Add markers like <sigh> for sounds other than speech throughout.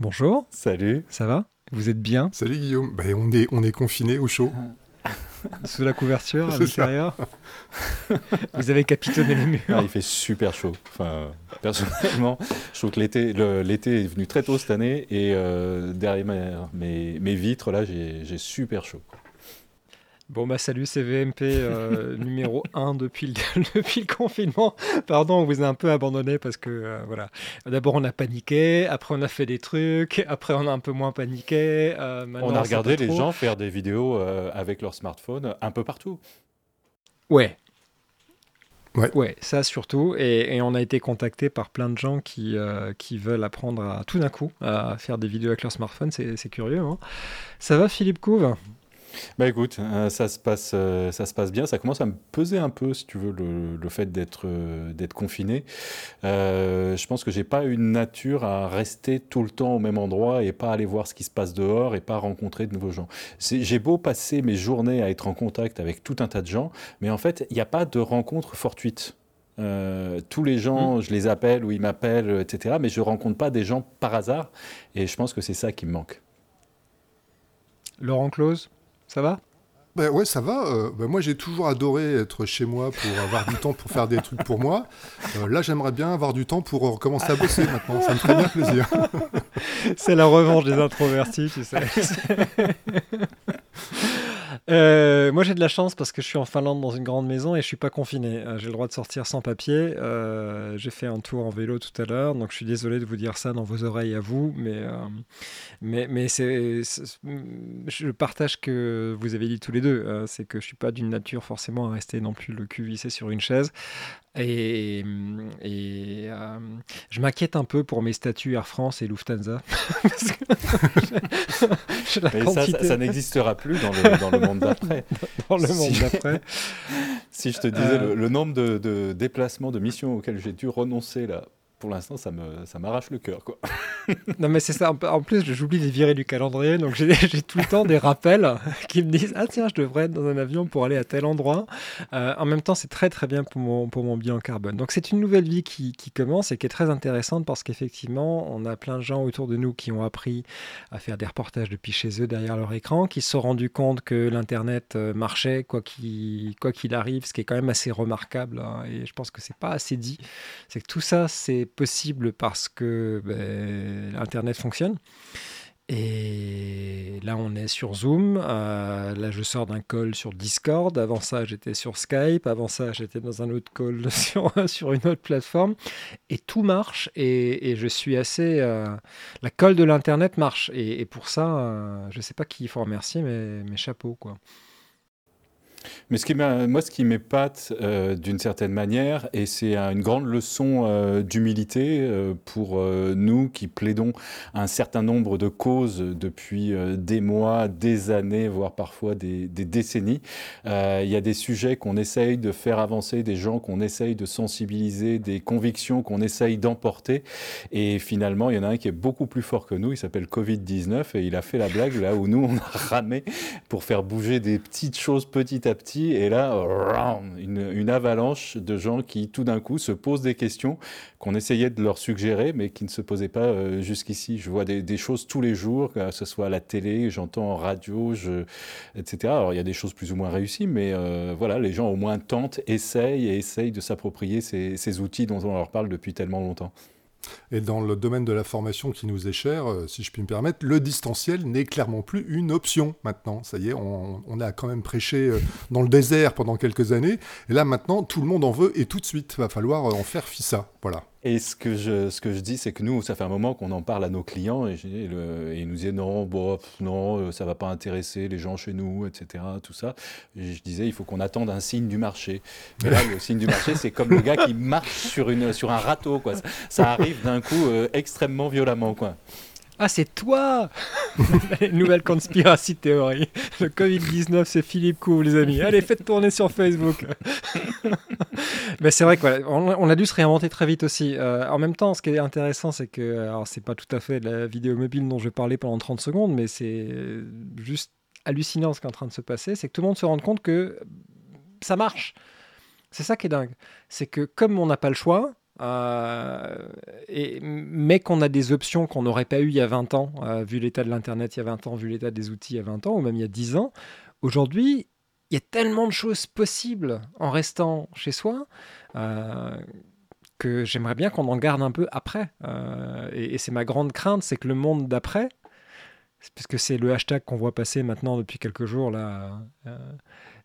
Bonjour. Salut. Ça va? Vous êtes bien? Salut Guillaume. Ben, on est, on est confiné au chaud. <laughs> Sous la couverture, à l'intérieur? <laughs> Vous avez capitonné les murs. Ah, il fait super chaud. Enfin, personnellement, je trouve que l'été, l'été est venu très tôt cette année et euh, derrière mes, mes, vitres, là, j'ai super chaud. Bon bah salut, c'est VMP euh, <laughs> numéro 1 depuis le, <laughs> depuis le confinement. Pardon, on vous a un peu abandonné parce que euh, voilà. D'abord on a paniqué, après on a fait des trucs, après on a un peu moins paniqué. Euh, on a regardé les gens faire des vidéos avec leur smartphone un peu partout. Ouais. Ouais. ouais ça surtout. Et, on a été contacté par plein de gens qui, qui veulent apprendre à tout d'un coup à faire des vidéos avec leur smartphone. C'est curieux. Hein. ça va Philippe Couve? Bah écoute, euh, ça, se passe, euh, ça se passe bien. Ça commence à me peser un peu, si tu veux, le, le fait d'être euh, d'être confiné. je pense que j'ai pas une nature à rester tout le temps au même endroit et pas aller voir ce qui se passe dehors et pas rencontrer de nouveaux gens. J'ai beau passer mes journées à être en contact avec tout un tas de gens, mais en fait, il n'y a pas de rencontre fortuite. tous les gens, mmh. je les appelle ou ils m'appellent, etc. Mais je rencontre pas des gens par hasard. Et je pense que c'est ça qui me manque. Laurent Close ça va? Ben ouais, ça va. Euh, ben moi, j'ai toujours adoré être chez moi pour avoir du temps pour faire des trucs pour moi. Euh, là, j'aimerais bien avoir du temps pour recommencer à bosser maintenant. Ça me ferait bien plaisir. <laughs> C'est la revanche des introvertis, tu sais. <laughs> Euh, moi, j'ai de la chance parce que je suis en Finlande dans une grande maison et je suis pas confiné. Euh, j'ai le droit de sortir sans papier. Euh, j'ai fait un tour en vélo tout à l'heure, donc je suis désolé de vous dire ça dans vos oreilles à vous, mais mais mais c'est, je partage que vous avez dit tous les deux. c'est que je suis pas d'une nature forcément à rester non plus le cul vissé sur une chaise. Et, et je m'inquiète un peu pour mes statuts Air France et Lufthansa. <laughs> <laughs> Mais ça, ça, n'existera plus dans le, dans le monde d'après. <laughs> Dans le monde d'après. si je te disais le, euh. nombre de, de, déplacements, de missions auxquelles j'ai dû renoncer là, pour l'instant, ça me, ça m'arrache le cœur, quoi. <laughs> non, mais c'est ça. En plus, j'oublie de virer du calendrier, donc j'ai, tout le temps des rappels <laughs> qui me disent Ah, tiens, je devrais être dans un avion pour aller à tel endroit. Euh, en même temps, c'est très, très bien pour mon, pour mon bilan carbone. Donc, c'est une nouvelle vie qui, qui, commence et qui est très intéressante parce qu'effectivement, on a plein de gens autour de nous qui ont appris à faire des reportages depuis chez eux derrière leur écran, qui se sont rendus compte que l'Internet euh, marchait, quoi qu'il, quoi qu'il arrive, ce qui est quand même assez remarquable. Hein, et je pense que c'est pas assez dit. C'est que tout ça, c'est possible parce que ben, Internet fonctionne. Et là, on est sur Zoom. Euh, là, je sors d'un call sur Discord. Avant ça, j'étais sur Skype. Avant ça, j'étais dans un autre call <laughs> sur, sur une autre plateforme. Et tout marche. Et, je suis assez. Euh, la colle de l'Internet marche. Et, pour ça, euh, je ne sais pas qui il faut remercier, mais mes chapeaux, quoi. Mais moi, ce qui m'épate euh, d'une certaine manière, et c'est une grande leçon euh, d'humilité euh, pour nous qui plaidons un certain nombre de causes depuis des mois, des années, voire parfois des, des décennies. Il y a des sujets qu'on essaye de faire avancer, des gens qu'on essaye de sensibiliser, des convictions qu'on essaye d'emporter. Et finalement, il y en a un qui est beaucoup plus fort que nous, il s'appelle Covid-19, et il a fait la blague là où nous, on a ramé pour faire bouger des petites choses petit à petit, et là, une, avalanche de gens qui tout d'un coup se posent des questions qu'on essayait de leur suggérer, mais qui ne se posaient pas euh, jusqu'ici. Je vois des, choses tous les jours, que ce soit à la télé, j'entends en radio, etc. Alors il y a des choses plus ou moins réussies, mais euh, voilà, les gens au moins tentent, essayent et essayent de s'approprier ces outils dont on leur parle depuis tellement longtemps. Et dans le domaine de la formation qui nous est cher, euh, si je puis me permettre, le distanciel n'est clairement plus une option maintenant. Ça y est, on, a quand même prêché euh, dans le désert pendant quelques années. Et là maintenant, tout le monde en veut et tout de suite. Va falloir euh, en faire fissa. Voilà. Et ce que je, ce que je dis, c'est que nous, ça fait un moment qu'on en parle à nos clients et, ils nous disaient non, bon, non, euh, ça va pas intéresser les gens chez nous, etc. Tout ça. Je disais, il faut qu'on attende un signe du marché. Mais là, le signe du marché, c'est comme le gars qui marche sur, une, sur un râteau. Quoi. Ça, arrive d'un coup euh, extrêmement violemment. Quoi. Ah, c'est toi <laughs> Nouvelle conspiracy théorie. Le Covid-19, c'est Philippe Couve, les amis. Allez, faites tourner sur Facebook. <laughs> Mais c'est vrai qu'on on a dû se réinventer très vite aussi. Euh, en même temps, ce qui est intéressant, c'est que, alors c'est pas tout à fait la vidéo mobile dont je vais parler pendant 30 secondes, mais c'est juste hallucinant ce qui est en train de se passer, c'est que tout le monde se rend compte que ça marche. C'est ça qui est dingue. C'est que comme on n'a pas le choix, et, mais qu'on a des options qu'on n'aurait pas eues il y a 20 ans, vu l'état de l'Internet il y a 20 ans, vu l'état des outils il y a 20 ans, ou même il y a 10 ans. Aujourd'hui, il y a tellement de choses possibles en restant chez soi que j'aimerais bien qu'on en garde un peu après. et c'est ma grande crainte, c'est que le monde d'après, puisque c'est le hashtag qu'on voit passer maintenant depuis quelques jours là, euh,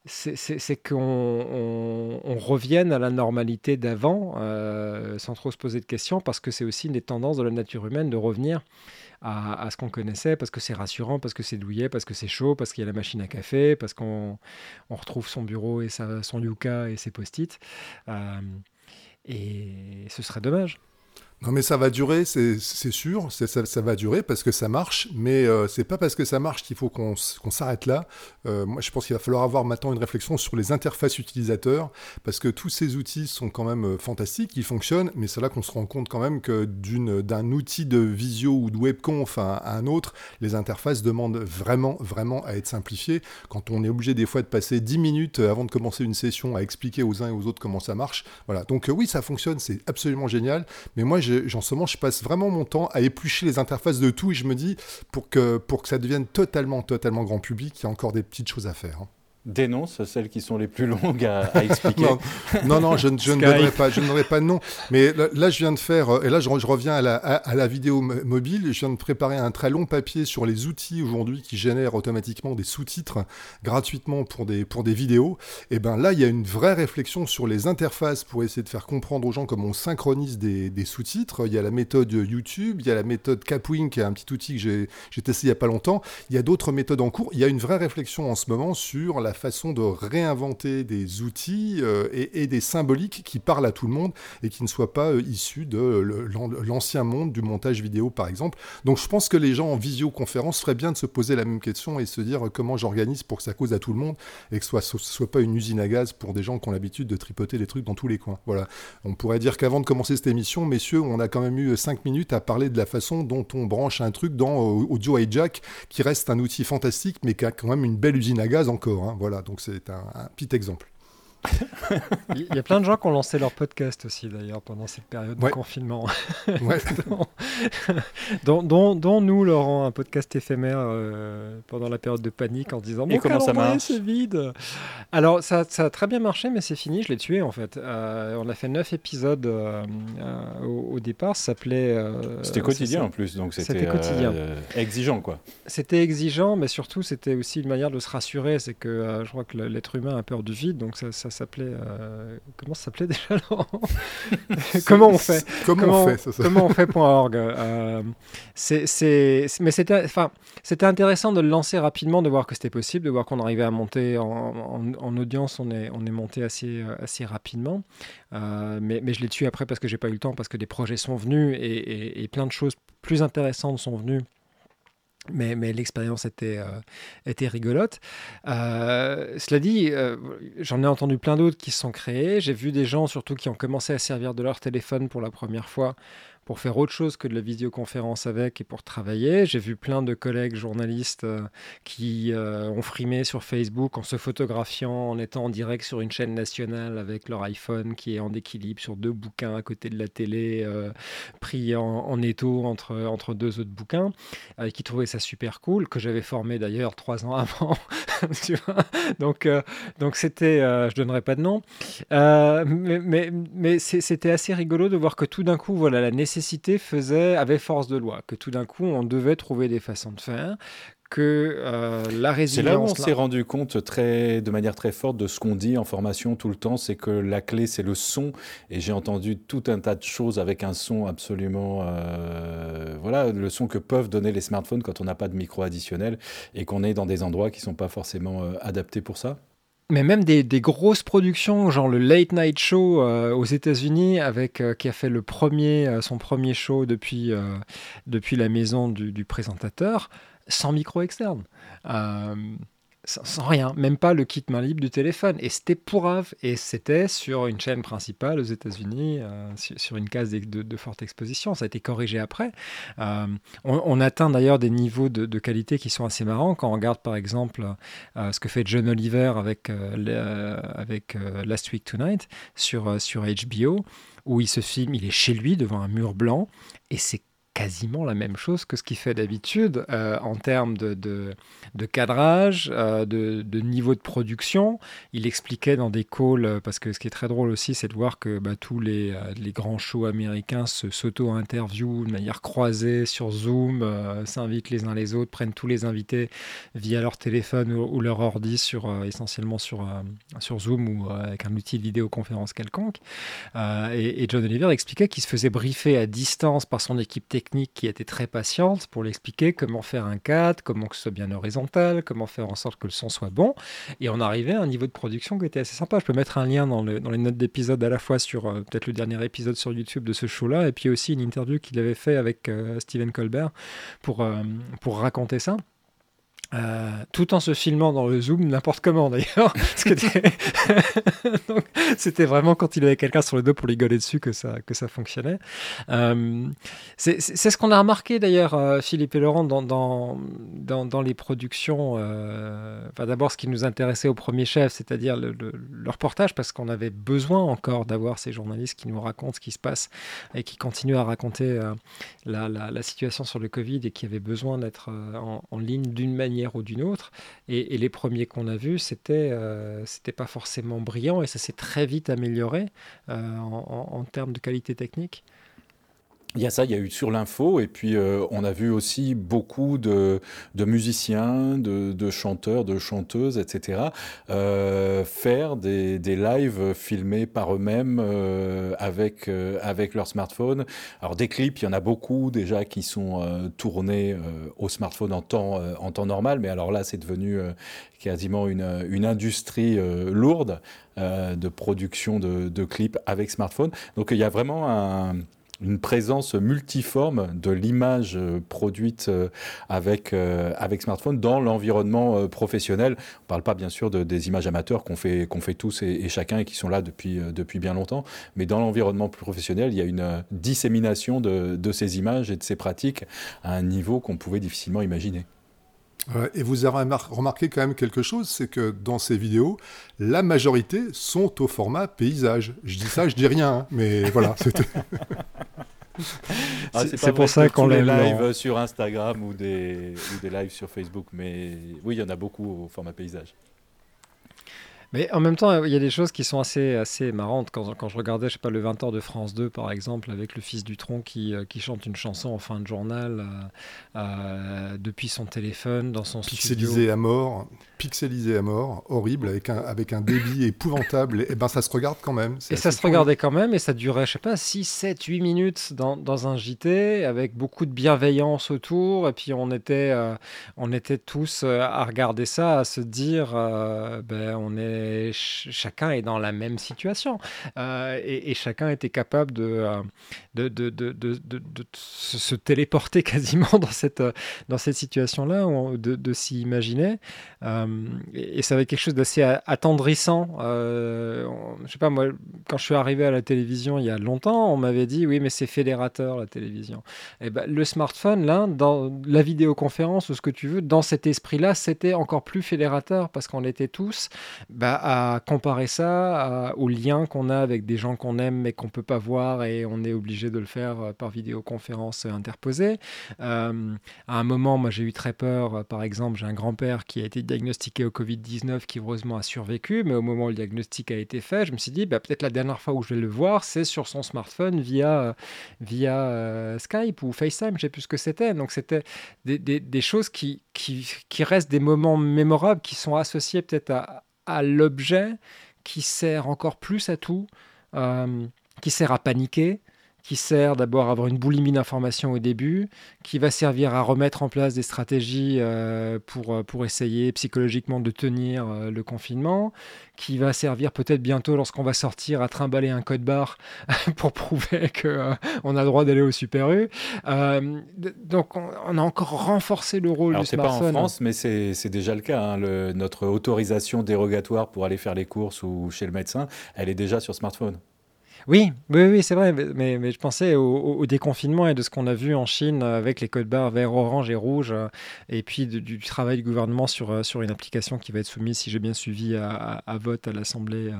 c'est qu'on on, revienne à la normalité d'avant euh, sans trop se poser de questions, parce que c'est aussi une des tendances de la nature humaine de revenir à, ce qu'on connaissait, parce que c'est rassurant, parce que c'est douillet, parce que c'est chaud, parce qu'il y a la machine à café, parce qu'on on retrouve son bureau et sa, son yucca et ses post-it. Euh, et ce serait dommage. Non mais ça va durer, c'est sûr, ça, va durer parce que ça marche, mais euh, c'est pas parce que ça marche qu'il faut qu'on s'arrête là. Euh, moi je pense qu'il va falloir avoir maintenant une réflexion sur les interfaces utilisateurs, parce que tous ces outils sont quand même euh, fantastiques, ils fonctionnent, mais c'est là qu'on se rend compte quand même que d'un outil de visio ou de webconf à, un autre, les interfaces demandent vraiment, vraiment à être simplifiées. Quand on est obligé des fois de passer 10 minutes avant de commencer une session à expliquer aux uns et aux autres comment ça marche, voilà. Donc oui, ça fonctionne, c'est absolument génial, mais moi j'en ce moment, je passe vraiment mon temps à éplucher les interfaces de tout et je me dis, pour que, pour que ça devienne totalement, totalement grand public, il y a encore des petites choses à faire. Hein dénonce celles qui sont les plus longues à, expliquer. <laughs> non, non, je, je ne donnerai pas, je n'aurai pas de nom. Mais là, je viens de faire, euh, et là, je, reviens à la, à, la, vidéo mobile. Je viens de préparer un très long papier sur les outils aujourd'hui qui génèrent automatiquement des sous-titres gratuitement pour des, pour des vidéos. Et ben là, il y a une vraie réflexion sur les interfaces pour essayer de faire comprendre aux gens comment on synchronise des, des sous-titres. Il y a la méthode YouTube, il y a la méthode Capwing, qui est un petit outil que j'ai testé il n'y a pas longtemps. Il y a d'autres méthodes en cours. Il y a une vraie réflexion en ce moment sur la façon de réinventer des outils euh, et, des symboliques qui parlent à tout le monde et qui ne soient pas euh, issus de l'ancien monde du montage vidéo, par exemple. Donc je pense que les gens en visioconférence feraient bien de se poser la même question et se dire euh, comment j'organise pour que ça cause à tout le monde et que ce soit, soit pas une usine à gaz pour des gens qui ont l'habitude de tripoter des trucs dans tous les coins. Voilà. On pourrait dire qu'avant de commencer cette émission, messieurs, on a quand même eu 5 minutes à parler de la façon dont on branche un truc dans Audio Hijack, qui reste un outil fantastique, mais qui a quand même une belle usine à gaz encore. Hein. Voilà, donc c'est un, petit exemple. Il y a plein de gens qui ont lancé leur podcast aussi, d'ailleurs, pendant cette période de confinement. <laughs> dont, dont, nous, Laurent, un podcast éphémère euh, pendant la période de panique en disant Mon comment ça marche c'est vide. Alors, ça, ça, a très bien marché, mais c'est fini, je l'ai tué en fait. Euh, on a fait neuf épisodes euh, au, départ. Ça s'appelait. c'était quotidien en plus, donc c'était quotidien. exigeant, quoi. C'était exigeant, mais surtout, c'était aussi une manière de se rassurer. C'est que je crois que l'être humain a peur du vide, donc ça ça s'appelait. Euh, comment ça s'appelait <laughs> déjà Comment on fait? Comment, on fait ça, Comment on fait.org euh, c'est, Mais c'était, enfin, c'était intéressant de le lancer rapidement, de voir que c'était possible, de voir qu'on arrivait à monter en, audience. On est, on est monté assez, euh, assez rapidement. mais, mais, je l'ai tué après parce que j'ai pas eu le temps, parce que des projets sont venus et, et plein de choses plus intéressantes sont venues mais, mais l'expérience était, euh, était rigolote. Euh, cela dit, euh, j'en ai entendu plein d'autres qui se sont créés. J'ai vu des gens surtout qui ont commencé à servir de leur téléphone pour la première fois pour faire autre chose que de la visioconférence avec et pour travailler. J'ai vu plein de collègues journalistes euh, qui euh, ont frimé sur Facebook en se photographiant, en étant en direct sur une chaîne nationale avec leur iPhone qui est en équilibre sur deux bouquins à côté de la télé, euh, pris en, étau entre, entre deux autres bouquins, qui trouvaient ça super cool, que j'avais formé d'ailleurs trois ans <laughs> avant. donc donc c'était, je donnerai pas de nom, mais, mais, mais c'était assez rigolo de voir que tout d'un coup, voilà, la nécessité faisait, avait force de loi, que tout d'un coup, on devait trouver des façons de faire, que euh, la résilience... C'est là où on s'est rendu compte très, de manière très forte de ce qu'on dit en formation tout le temps, c'est que la clé, c'est le son. Et j'ai entendu tout un tas de choses avec un son absolument... Euh, voilà, le son que peuvent donner les smartphones quand on n'a pas de micro additionnel et qu'on est dans des endroits qui ne sont pas forcément euh, adaptés pour ça. Mais même des, grosses productions, genre le Late Night Show euh, aux États-Unis, avec euh, qui a fait euh, son premier show depuis, depuis la maison du, présentateur, sans micro externe sans, rien, même pas le kit main libre du téléphone. Et c'était pourrave. Et c'était sur une chaîne principale aux États-Unis, euh, sur, une case de, forte exposition. Ça a été corrigé après. Euh, on, atteint d'ailleurs des niveaux de, qualité qui sont assez marrants. Quand on regarde par exemple euh, ce que fait John Oliver avec, Last Week Tonight sur, sur HBO, où il se filme, il est chez lui devant un mur blanc. Et c'est quasiment la même chose que ce qu'il fait d'habitude euh, en termes de, de, cadrage, euh, de, de, niveau de production. Il expliquait dans des calls, euh, parce que ce qui est très drôle aussi, c'est de voir que bah, tous les, les, grands shows américains se s'auto-interviewent de manière croisée sur Zoom, s'invitent les uns les autres, prennent tous les invités via leur téléphone ou, leur ordi, sur, essentiellement sur, sur Zoom ou avec un outil de vidéoconférence quelconque. Et, et, John Oliver expliquait qu'il se faisait briefer à distance par son équipe technique qui était très patiente pour l'expliquer comment faire un cadre, comment que ce soit bien horizontal, comment faire en sorte que le son soit bon. Et on arrivait à un niveau de production qui était assez sympa. Je peux mettre un lien dans, les notes d'épisode à la fois sur euh, peut-être le dernier épisode sur YouTube de ce show-là, et puis aussi une interview qu'il avait fait avec euh, Stephen Colbert pour, euh, pour raconter ça. Euh, tout en se filmant dans le zoom n'importe comment d'ailleurs. <laughs> <laughs> c'était vraiment quand il avait quelqu'un sur le dos pour lui gueuler dessus que ça, que ça fonctionnait. Euh, c'est ce qu'on a remarqué d'ailleurs, euh, Philippe et Laurent, dans, dans, dans, les productions. Enfin, D'abord, ce qui nous intéressait au premier chef, c'est-à-dire le, reportage, parce qu'on avait besoin encore d'avoir ces journalistes qui nous racontent ce qui se passe et qui continuent à raconter la, la, situation sur le Covid et qui avaient besoin d'être en, en ligne d'une manière ou d'une autre. Et, les premiers qu'on a vus, c'était euh, c'était pas forcément brillant et ça s'est très vite amélioré euh, en, termes de qualité technique. Il y a ça, il y a eu sur l'info, et puis euh, on a vu aussi beaucoup de, musiciens, de, chanteurs, de chanteuses, etc., euh, faire des, des, lives filmés par eux-mêmes euh, avec, avec leur smartphone. Alors des clips, il y en a beaucoup déjà qui sont tournés au smartphone en temps, en temps normal, mais alors là c'est devenu quasiment une, une industrie lourde de production de clips avec smartphone. Donc il y a vraiment un une présence multiforme de l'image euh, produite euh, avec, euh, avec smartphone dans l'environnement professionnel. On ne parle pas bien sûr de, des images amateurs qu'on fait, fait tous et, chacun et qui sont là depuis, depuis bien longtemps, mais dans l'environnement professionnel, il y a une dissémination de, de ces images et de ces pratiques à un niveau qu'on pouvait difficilement imaginer. Et vous avez remarqué quand même quelque chose, c'est que dans ces vidéos, la majorité sont au format paysage. Je dis ça, je dis rien, hein, mais <laughs> voilà. Ah, c'est pour ça qu'on les live sur Instagram ou des, ou des lives sur Facebook, mais oui, il y en a beaucoup au format paysage. Mais en même temps, il y a des choses qui sont assez, assez marrantes. Quand, quand je regardais, je sais pas, le 20h de France 2, par exemple, avec le fils du tronc qui, euh, qui chante une chanson en fin de journal euh, euh, depuis son téléphone, dans son Pixelisé à mort pixelisé à mort, horrible, avec un, avec un débit <laughs> épouvantable, et, ben ça se regarde quand même. Et ça se regardait quand même, et ça durait, je sais pas, 6, 7, 8 minutes dans, dans un JT, avec beaucoup de bienveillance autour, et puis on était, euh, on était tous à regarder ça, à se dire, euh, ben, on est, chacun est dans la même situation, et, et, chacun était capable de, de, de, de, de se téléporter <laughs> quasiment dans cette, situation-là, de, s'y imaginer. Euh, et, ça avait quelque chose d'assez attendrissant. Euh, je sais pas, moi, quand je suis arrivé à la télévision il y a longtemps, on m'avait dit oui, mais c'est fédérateur la télévision. Et ben, le smartphone, là, dans la vidéoconférence ou ce que tu veux, dans cet esprit-là, c'était encore plus fédérateur parce qu'on était tous bah, à comparer ça au lien qu'on a avec des gens qu'on aime mais qu'on peut pas voir et on est obligé de le faire euh, par vidéoconférence interposée. à un moment, moi, j'ai eu très peur. Par exemple, j'ai un grand-père qui a été diagnostiqué au Covid-19 qui heureusement a survécu, mais au moment où le diagnostic a été fait, je me suis dit, bah, peut-être la dernière fois où je vais le voir, c'est sur son smartphone via, via euh, Skype ou FaceTime, je sais plus ce que c'était. Donc c'était des, des, choses qui, qui, restent des moments mémorables, qui sont associés peut-être à, à l'objet, qui sert encore plus à tout, euh, qui sert à paniquer, qui sert d'abord à avoir une boulimie d'informations au début, qui va servir à remettre en place des stratégies euh, pour, euh, pour essayer psychologiquement de tenir euh, le confinement, qui va servir peut-être bientôt lorsqu'on va sortir à trimballer un code barre <laughs> pour prouver qu'on on a le droit d'aller au Super U. donc on, a encore renforcé le rôle Alors, du smartphone. pas en France, mais c'est déjà le cas. Hein. Le, notre autorisation dérogatoire pour aller faire les courses ou chez le médecin, elle est déjà sur smartphone. Oui, oui, oui, c'est vrai, mais, je pensais au, déconfinement et de ce qu'on a vu en Chine avec les codes barres vert, orange et rouge, euh, et puis du travail du gouvernement sur, euh, sur une application qui va être soumise, si j'ai bien suivi, à, vote à l'Assemblée,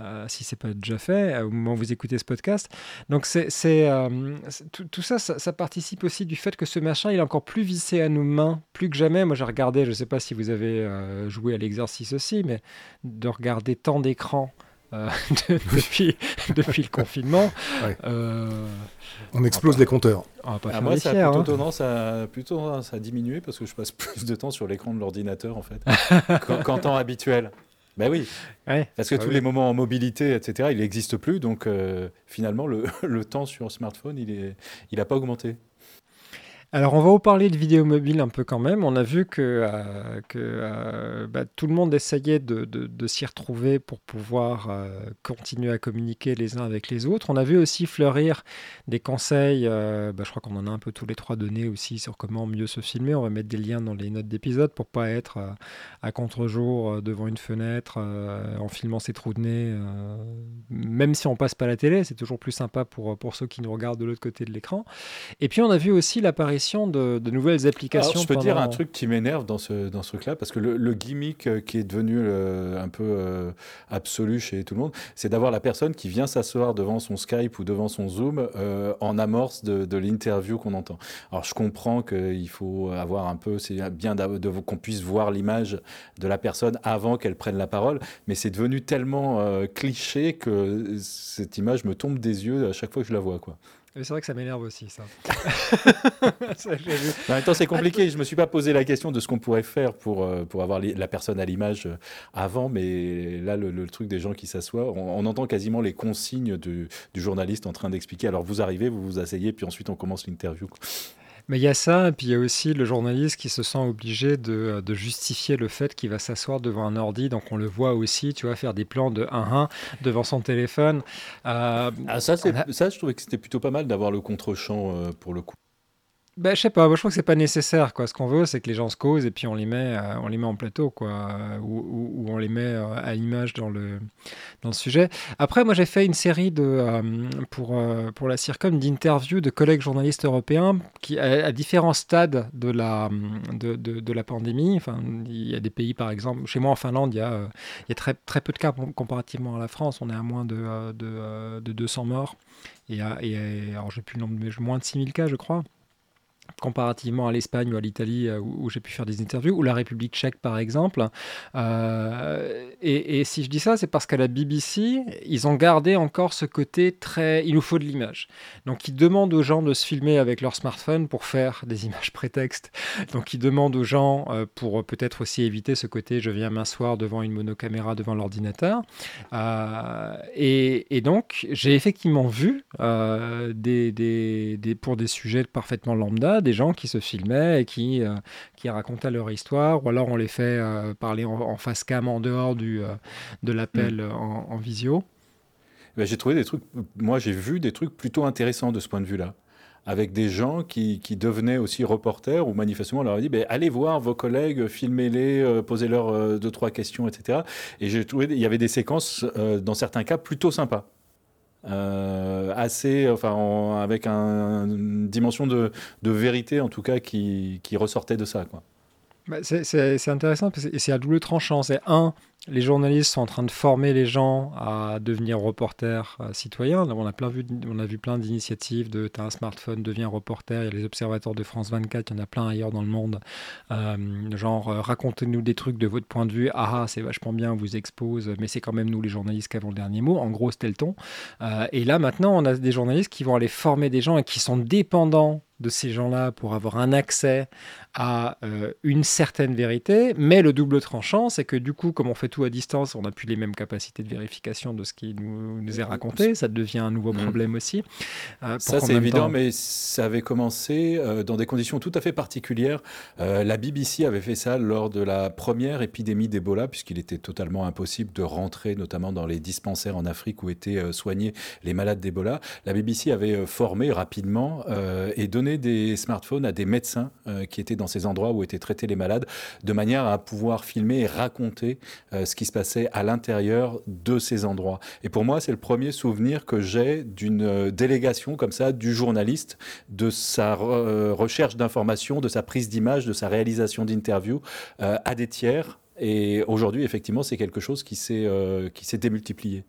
euh, si ce n'est pas déjà fait, au moment où vous écoutez ce podcast. Donc c'est, tout, ça, ça, participe aussi du fait que ce machin, il est encore plus vissé à nos mains, plus que jamais. Moi, j'ai regardé, je ne sais pas si vous avez joué à l'exercice aussi, mais de regarder tant d'écrans euh, <laughs> depuis, depuis le confinement. Euh, on explose les compteurs. Ah, moi, ça a plutôt, hein. tendance à, plutôt tendance à diminuer parce que je passe <laughs> plus de temps sur l'écran de l'ordinateur en fait <laughs> qu'en temps habituel. Ben oui, parce que tous les moments en mobilité, etc., il n'existe plus. Donc euh, finalement, le, le, temps sur smartphone, il n'a il pas augmenté. Alors, on va vous parler de vidéo mobile un peu quand même. On a vu que, euh, euh, bah, tout le monde essayait de, s'y retrouver pour pouvoir euh, continuer à communiquer les uns avec les autres. On a vu aussi fleurir des conseils, bah, je crois qu'on en a un peu tous les trois donné aussi sur comment mieux se filmer. On va mettre des liens dans les notes d'épisode pour pas être à contre-jour devant une fenêtre en filmant ses trous de nez. même si on passe pas la télé, c'est toujours plus sympa pour, pour ceux qui nous regardent de l'autre côté de l'écran. Et puis on a vu aussi l'apparition de, nouvelles applications. je peux dire un truc qui m'énerve dans ce, dans ce truc-là, parce que le, gimmick euh, qui est devenu euh, un peu euh, absolu chez tout le monde, c'est d'avoir la personne qui vient s'asseoir devant son Skype ou devant son Zoom en amorce de, l'interview qu'on entend. Alors je comprends qu'il faut avoir un peu, c'est bien de, qu'on puisse voir l'image de la personne avant qu'elle prenne la parole, mais c'est devenu tellement cliché que cette image me tombe des yeux à chaque fois que je la vois. Quoi. C'est vrai que ça m'énerve aussi, ça. <laughs> en même temps, c'est compliqué. Je ne me suis pas posé la question de ce qu'on pourrait faire pour, euh, pour avoir la personne à l'image euh, avant, mais là, le, truc des gens qui s'assoient, on, entend quasiment les consignes du, du journaliste en train d'expliquer. Alors, vous arrivez, vous vous asseyez, puis ensuite, on commence l'interview. Mais il y a ça, et puis il y a aussi le journaliste qui se sent obligé de, de justifier le fait qu'il va s'asseoir devant un ordi. Donc on le voit aussi, tu vois, faire des plans de 1-1 devant son téléphone. Euh, ah, ça, ça, je trouvais que c'était plutôt pas mal d'avoir le contre-champ euh, pour le coup. Ben, je sais pas, moi je trouve que c'est pas nécessaire. Quoi. Ce qu'on veut, c'est que les gens se causent et puis on les met, euh, on les met en plateau, quoi, ou, on les met euh, à l'image dans le, dans le sujet. Après, moi j'ai fait une série de, euh, pour, pour la CIRCOM d'interviews de collègues journalistes européens qui, à, différents stades de la, de, de, la pandémie. Enfin, il y a des pays, par exemple, chez moi en Finlande, il y a, il y a très, très peu de cas comparativement à la France. On est à moins de, de, de 200 morts. Et, et alors j'ai plus le nombre, mais moins de 6000 cas, je crois comparativement à l'Espagne ou à l'Italie euh, où, j'ai pu faire des interviews, ou la République tchèque par exemple. Euh, et, si je dis ça, c'est parce qu'à la BBC, ils ont gardé encore ce côté très... Il nous faut de l'image. Donc ils demandent aux gens de se filmer avec leur smartphone pour faire des images prétextes. Donc ils demandent aux gens, euh, pour peut-être aussi éviter ce côté je viens m'asseoir devant une monocaméra, devant l'ordinateur. et, donc j'ai effectivement vu des, pour des sujets parfaitement lambda, des gens qui se filmaient et qui, euh, qui racontaient leur histoire, ou alors on les fait euh, parler en, face cam en dehors du, euh, de l'appel mm. en, visio. Ben, j'ai trouvé des trucs, moi j'ai vu des trucs plutôt intéressants de ce point de vue-là avec des gens qui, qui, devenaient aussi reporters, ou manifestement on leur a dit ben, allez voir vos collègues, filmez-les, posez-leur deux, trois questions, etc. Et j'ai trouvé il y avait des séquences, dans certains cas, plutôt sympas. Euh, assez, avec une dimension de, vérité en tout cas qui, ressortait de ça. Bah, c'est intéressant et c'est à double tranchant. C'est un, les journalistes sont en train de former les gens à devenir reporters euh, citoyens. On a, plein vu, on a vu plein d'initiatives de tu as un smartphone, deviens reporter. Il y a les observateurs de France 24, il y en a plein ailleurs dans le monde. Euh, genre, euh, racontez-nous des trucs de votre point de vue. Ah, ah c'est vachement bien, on vous expose, mais c'est quand même nous les journalistes qui avons le dernier mot. En gros, c'était le ton. et là, maintenant, on a des journalistes qui vont aller former des gens et qui sont dépendants de ces gens-là pour avoir un accès à euh, une certaine vérité, mais le double tranchant, c'est que du coup, comme on fait tout à distance, on n'a plus les mêmes capacités de vérification de ce qui nous, est raconté, ça devient un nouveau mm. problème aussi. Euh, ça, c'est évident, mais ça avait commencé euh, dans des conditions tout à fait particulières. la BBC avait fait ça lors de la première épidémie d'Ebola, puisqu'il était totalement impossible de rentrer, notamment dans les dispensaires en Afrique où étaient soignés les malades d'Ebola. La BBC avait formé rapidement et donné des smartphones à des médecins qui étaient dans ces endroits où étaient traités les malades, de manière à pouvoir filmer et raconter euh, ce qui se passait à l'intérieur de ces endroits. Et pour moi, c'est le premier souvenir que j'ai d'une euh, délégation comme ça du journaliste, de sa euh, recherche d'informations, de sa prise d'image, de sa réalisation d'interviews à des tiers. Et aujourd'hui, effectivement, c'est quelque chose qui s'est démultiplié.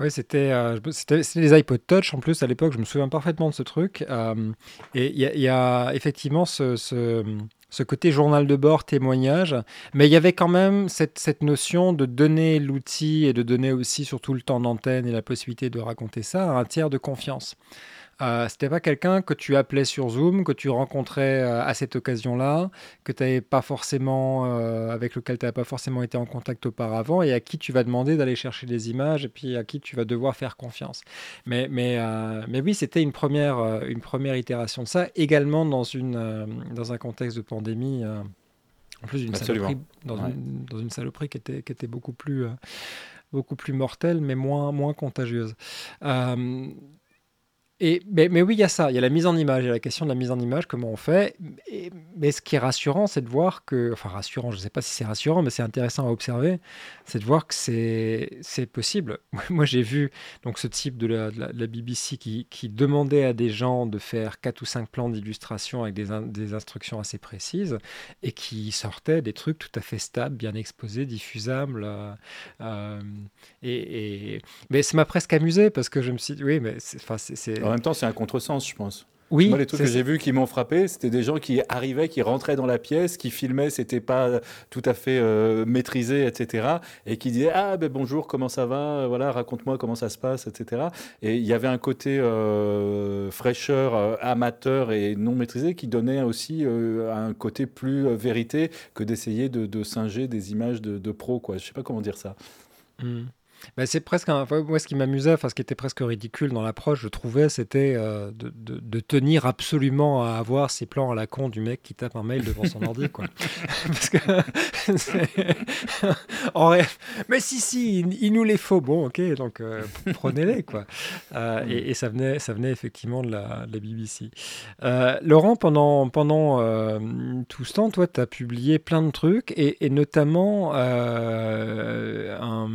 Oui, euh, c'était c'était les iPod Touch en plus à l'époque, je me souviens parfaitement de ce truc. Euh, et il y, a effectivement ce, ce, côté journal de bord, témoignage, mais il y avait quand même cette, cette notion de donner l'outil et de donner aussi surtout le temps d'antenne et la possibilité de raconter ça à un tiers de confiance. Euh, c'était pas quelqu'un que tu appelais sur Zoom, que tu rencontrais euh, à cette occasion-là, que tu pas forcément, euh, avec lequel tu n'avais pas forcément été en contact auparavant et à qui tu vas demander d'aller chercher des images et puis à qui tu vas devoir faire confiance. Mais, mais, euh, mais oui, c'était une première, une première itération de ça, également dans, une, dans un contexte de pandémie. en plus d'une saloperie, dans, une, dans, une, saloperie qui était, qui était beaucoup plus beaucoup plus mortelle, mais moins, moins contagieuse. Euh, mais, oui, il y a ça, il y a la mise en image, il y a la question de la mise en image, comment on fait. mais ce qui est rassurant, c'est de voir que, enfin rassurant, je ne sais pas si c'est rassurant, mais c'est intéressant à observer, c'est de voir que c'est possible. <laughs> Moi, j'ai vu donc ce type de la, BBC qui, demandait à des gens de faire quatre ou cinq plans d'illustration avec des, instructions assez précises et qui sortait des trucs tout à fait stables, bien exposés, diffusables. Euh, euh, et, mais ça m'a presque amusé parce que je me suis dit, oui, mais c'est en même temps, c'est un contresens, je pense. Oui, Moi, les trucs que j'ai vus qui m'ont frappé, c'était des gens qui arrivaient, qui rentraient dans la pièce, qui filmaient, c'était pas tout à fait euh, maîtrisé, etc. Et qui disaient Ah, ben bonjour, comment ça va Voilà, raconte-moi comment ça se passe, etc. Et il y avait un côté euh, fraîcheur, euh, amateur et non maîtrisé qui donnait aussi un côté plus vérité que d'essayer de, singer des images de, de pro, quoi. Je sais pas comment dire ça. Mmh. Bah, c'est presque un... moi ce qui m'amusait, enfin ce qui était presque ridicule dans l'approche, je trouvais, c'était euh, de, de, tenir absolument à avoir ces plans à la con du mec qui tape un mail devant son ordi, quoi. <laughs> Parce que <laughs> en rêve, mais si si, il, nous les faut, bon, ok, donc euh, prenez-les, quoi. Euh, et, ça venait, ça venait effectivement de la, BBC. Laurent, pendant pendant tout ce temps, toi, tu as publié plein de trucs et, notamment un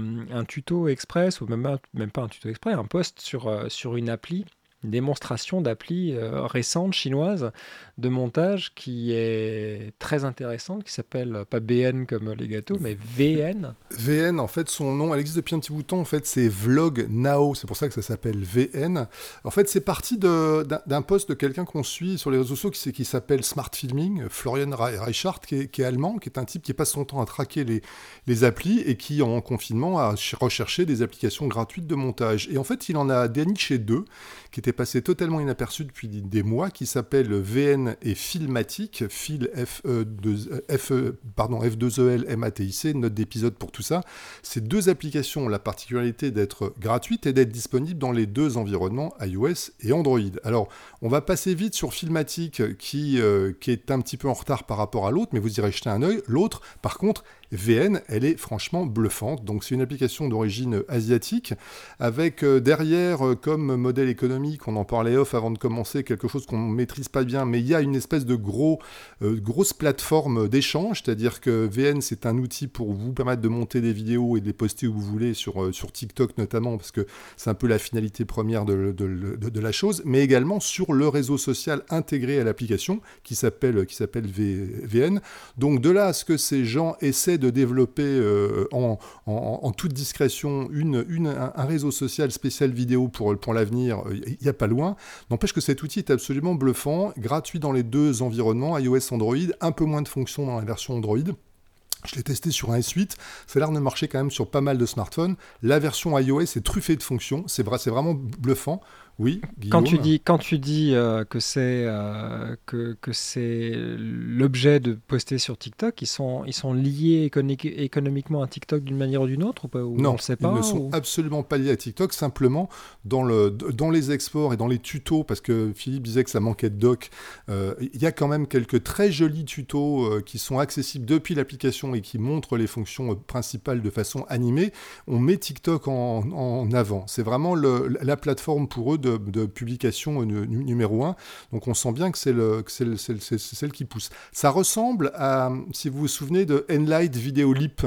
tuto express, ou même, pas un tuto express, un post sur, euh, sur une appli démonstration d'appli euh, récente chinoise de montage qui est très intéressante, qui s'appelle euh, pas BN comme les gâteaux, mais VN. <laughs> VN, en fait, son nom, elle existe depuis un petit bout de temps, en fait, c'est Vlog Now, c'est pour ça que ça s'appelle VN. En fait, c'est parti d'un post de quelqu'un qu'on suit sur les réseaux sociaux qui, s'appelle Smart Filming, Florian Reichart, qui est, allemand, qui est un type qui passe son temps à traquer les, les applis et qui, en confinement, a recherché des applications gratuites de montage. Et en fait, il en a déniché deux qui était passé totalement inaperçu depuis des mois, qui s'appelle VN et Filmatic, Fil F, -E 2, F, -E, pardon, F2EL MATIC, note d'épisode pour tout ça. Ces deux applications ont la particularité d'être gratuites et d'être disponibles dans les deux environnements iOS et Android. Alors, on va passer vite sur Filmatic, qui, euh, qui est un petit peu en retard par rapport à l'autre, mais vous irez jeter un œil. L'autre, par contre, VN, elle est franchement bluffante. Donc c'est une application d'origine asiatique avec euh, derrière euh, comme modèle économique, on en parlait off avant de commencer, quelque chose qu'on ne maîtrise pas bien, mais il y a une espèce de gros, euh, grosse plateforme d'échange, c'est-à-dire que VN c'est un outil pour vous permettre de monter des vidéos et de les poster où vous voulez, sur, sur TikTok notamment, parce que c'est un peu la finalité première de, de, la chose, mais également sur le réseau social intégré à l'application qui s'appelle VN. Donc de là à ce que ces gens essaient de développer euh, en, toute discrétion une, une, un, réseau social spécial vidéo pour, pour l'avenir, il n'y a pas loin. N'empêche que cet outil est absolument bluffant, gratuit dans les deux environnements, iOS, Android, un peu moins de fonctions dans la version Android. Je l'ai testé sur un S8, ça a l'air de marcher quand même sur pas mal de smartphones. La version iOS est truffée de fonctions, c'est vraiment bluffant. Oui, quand tu dis, quand tu dis euh, que c'est euh, que, que c'est l'objet de poster sur TikTok, ils sont, ils sont liés économiquement à TikTok d'une manière ou d'une autre ou pas Non, on sait pas, ils ne sont absolument pas liés à TikTok. Simplement, dans, le, dans les exports et dans les tutos, parce que Philippe disait que ça manquait de doc, euh, il y a quand même quelques très jolis tutos qui sont accessibles depuis l'application et qui montrent les fonctions principales de façon animée. On met TikTok en, en avant. C'est vraiment le, la plateforme pour eux de, publication numéro 1. Donc on sent bien que c'est celle qui pousse. Ça ressemble à, si vous vous souvenez, de Enlight Videolip.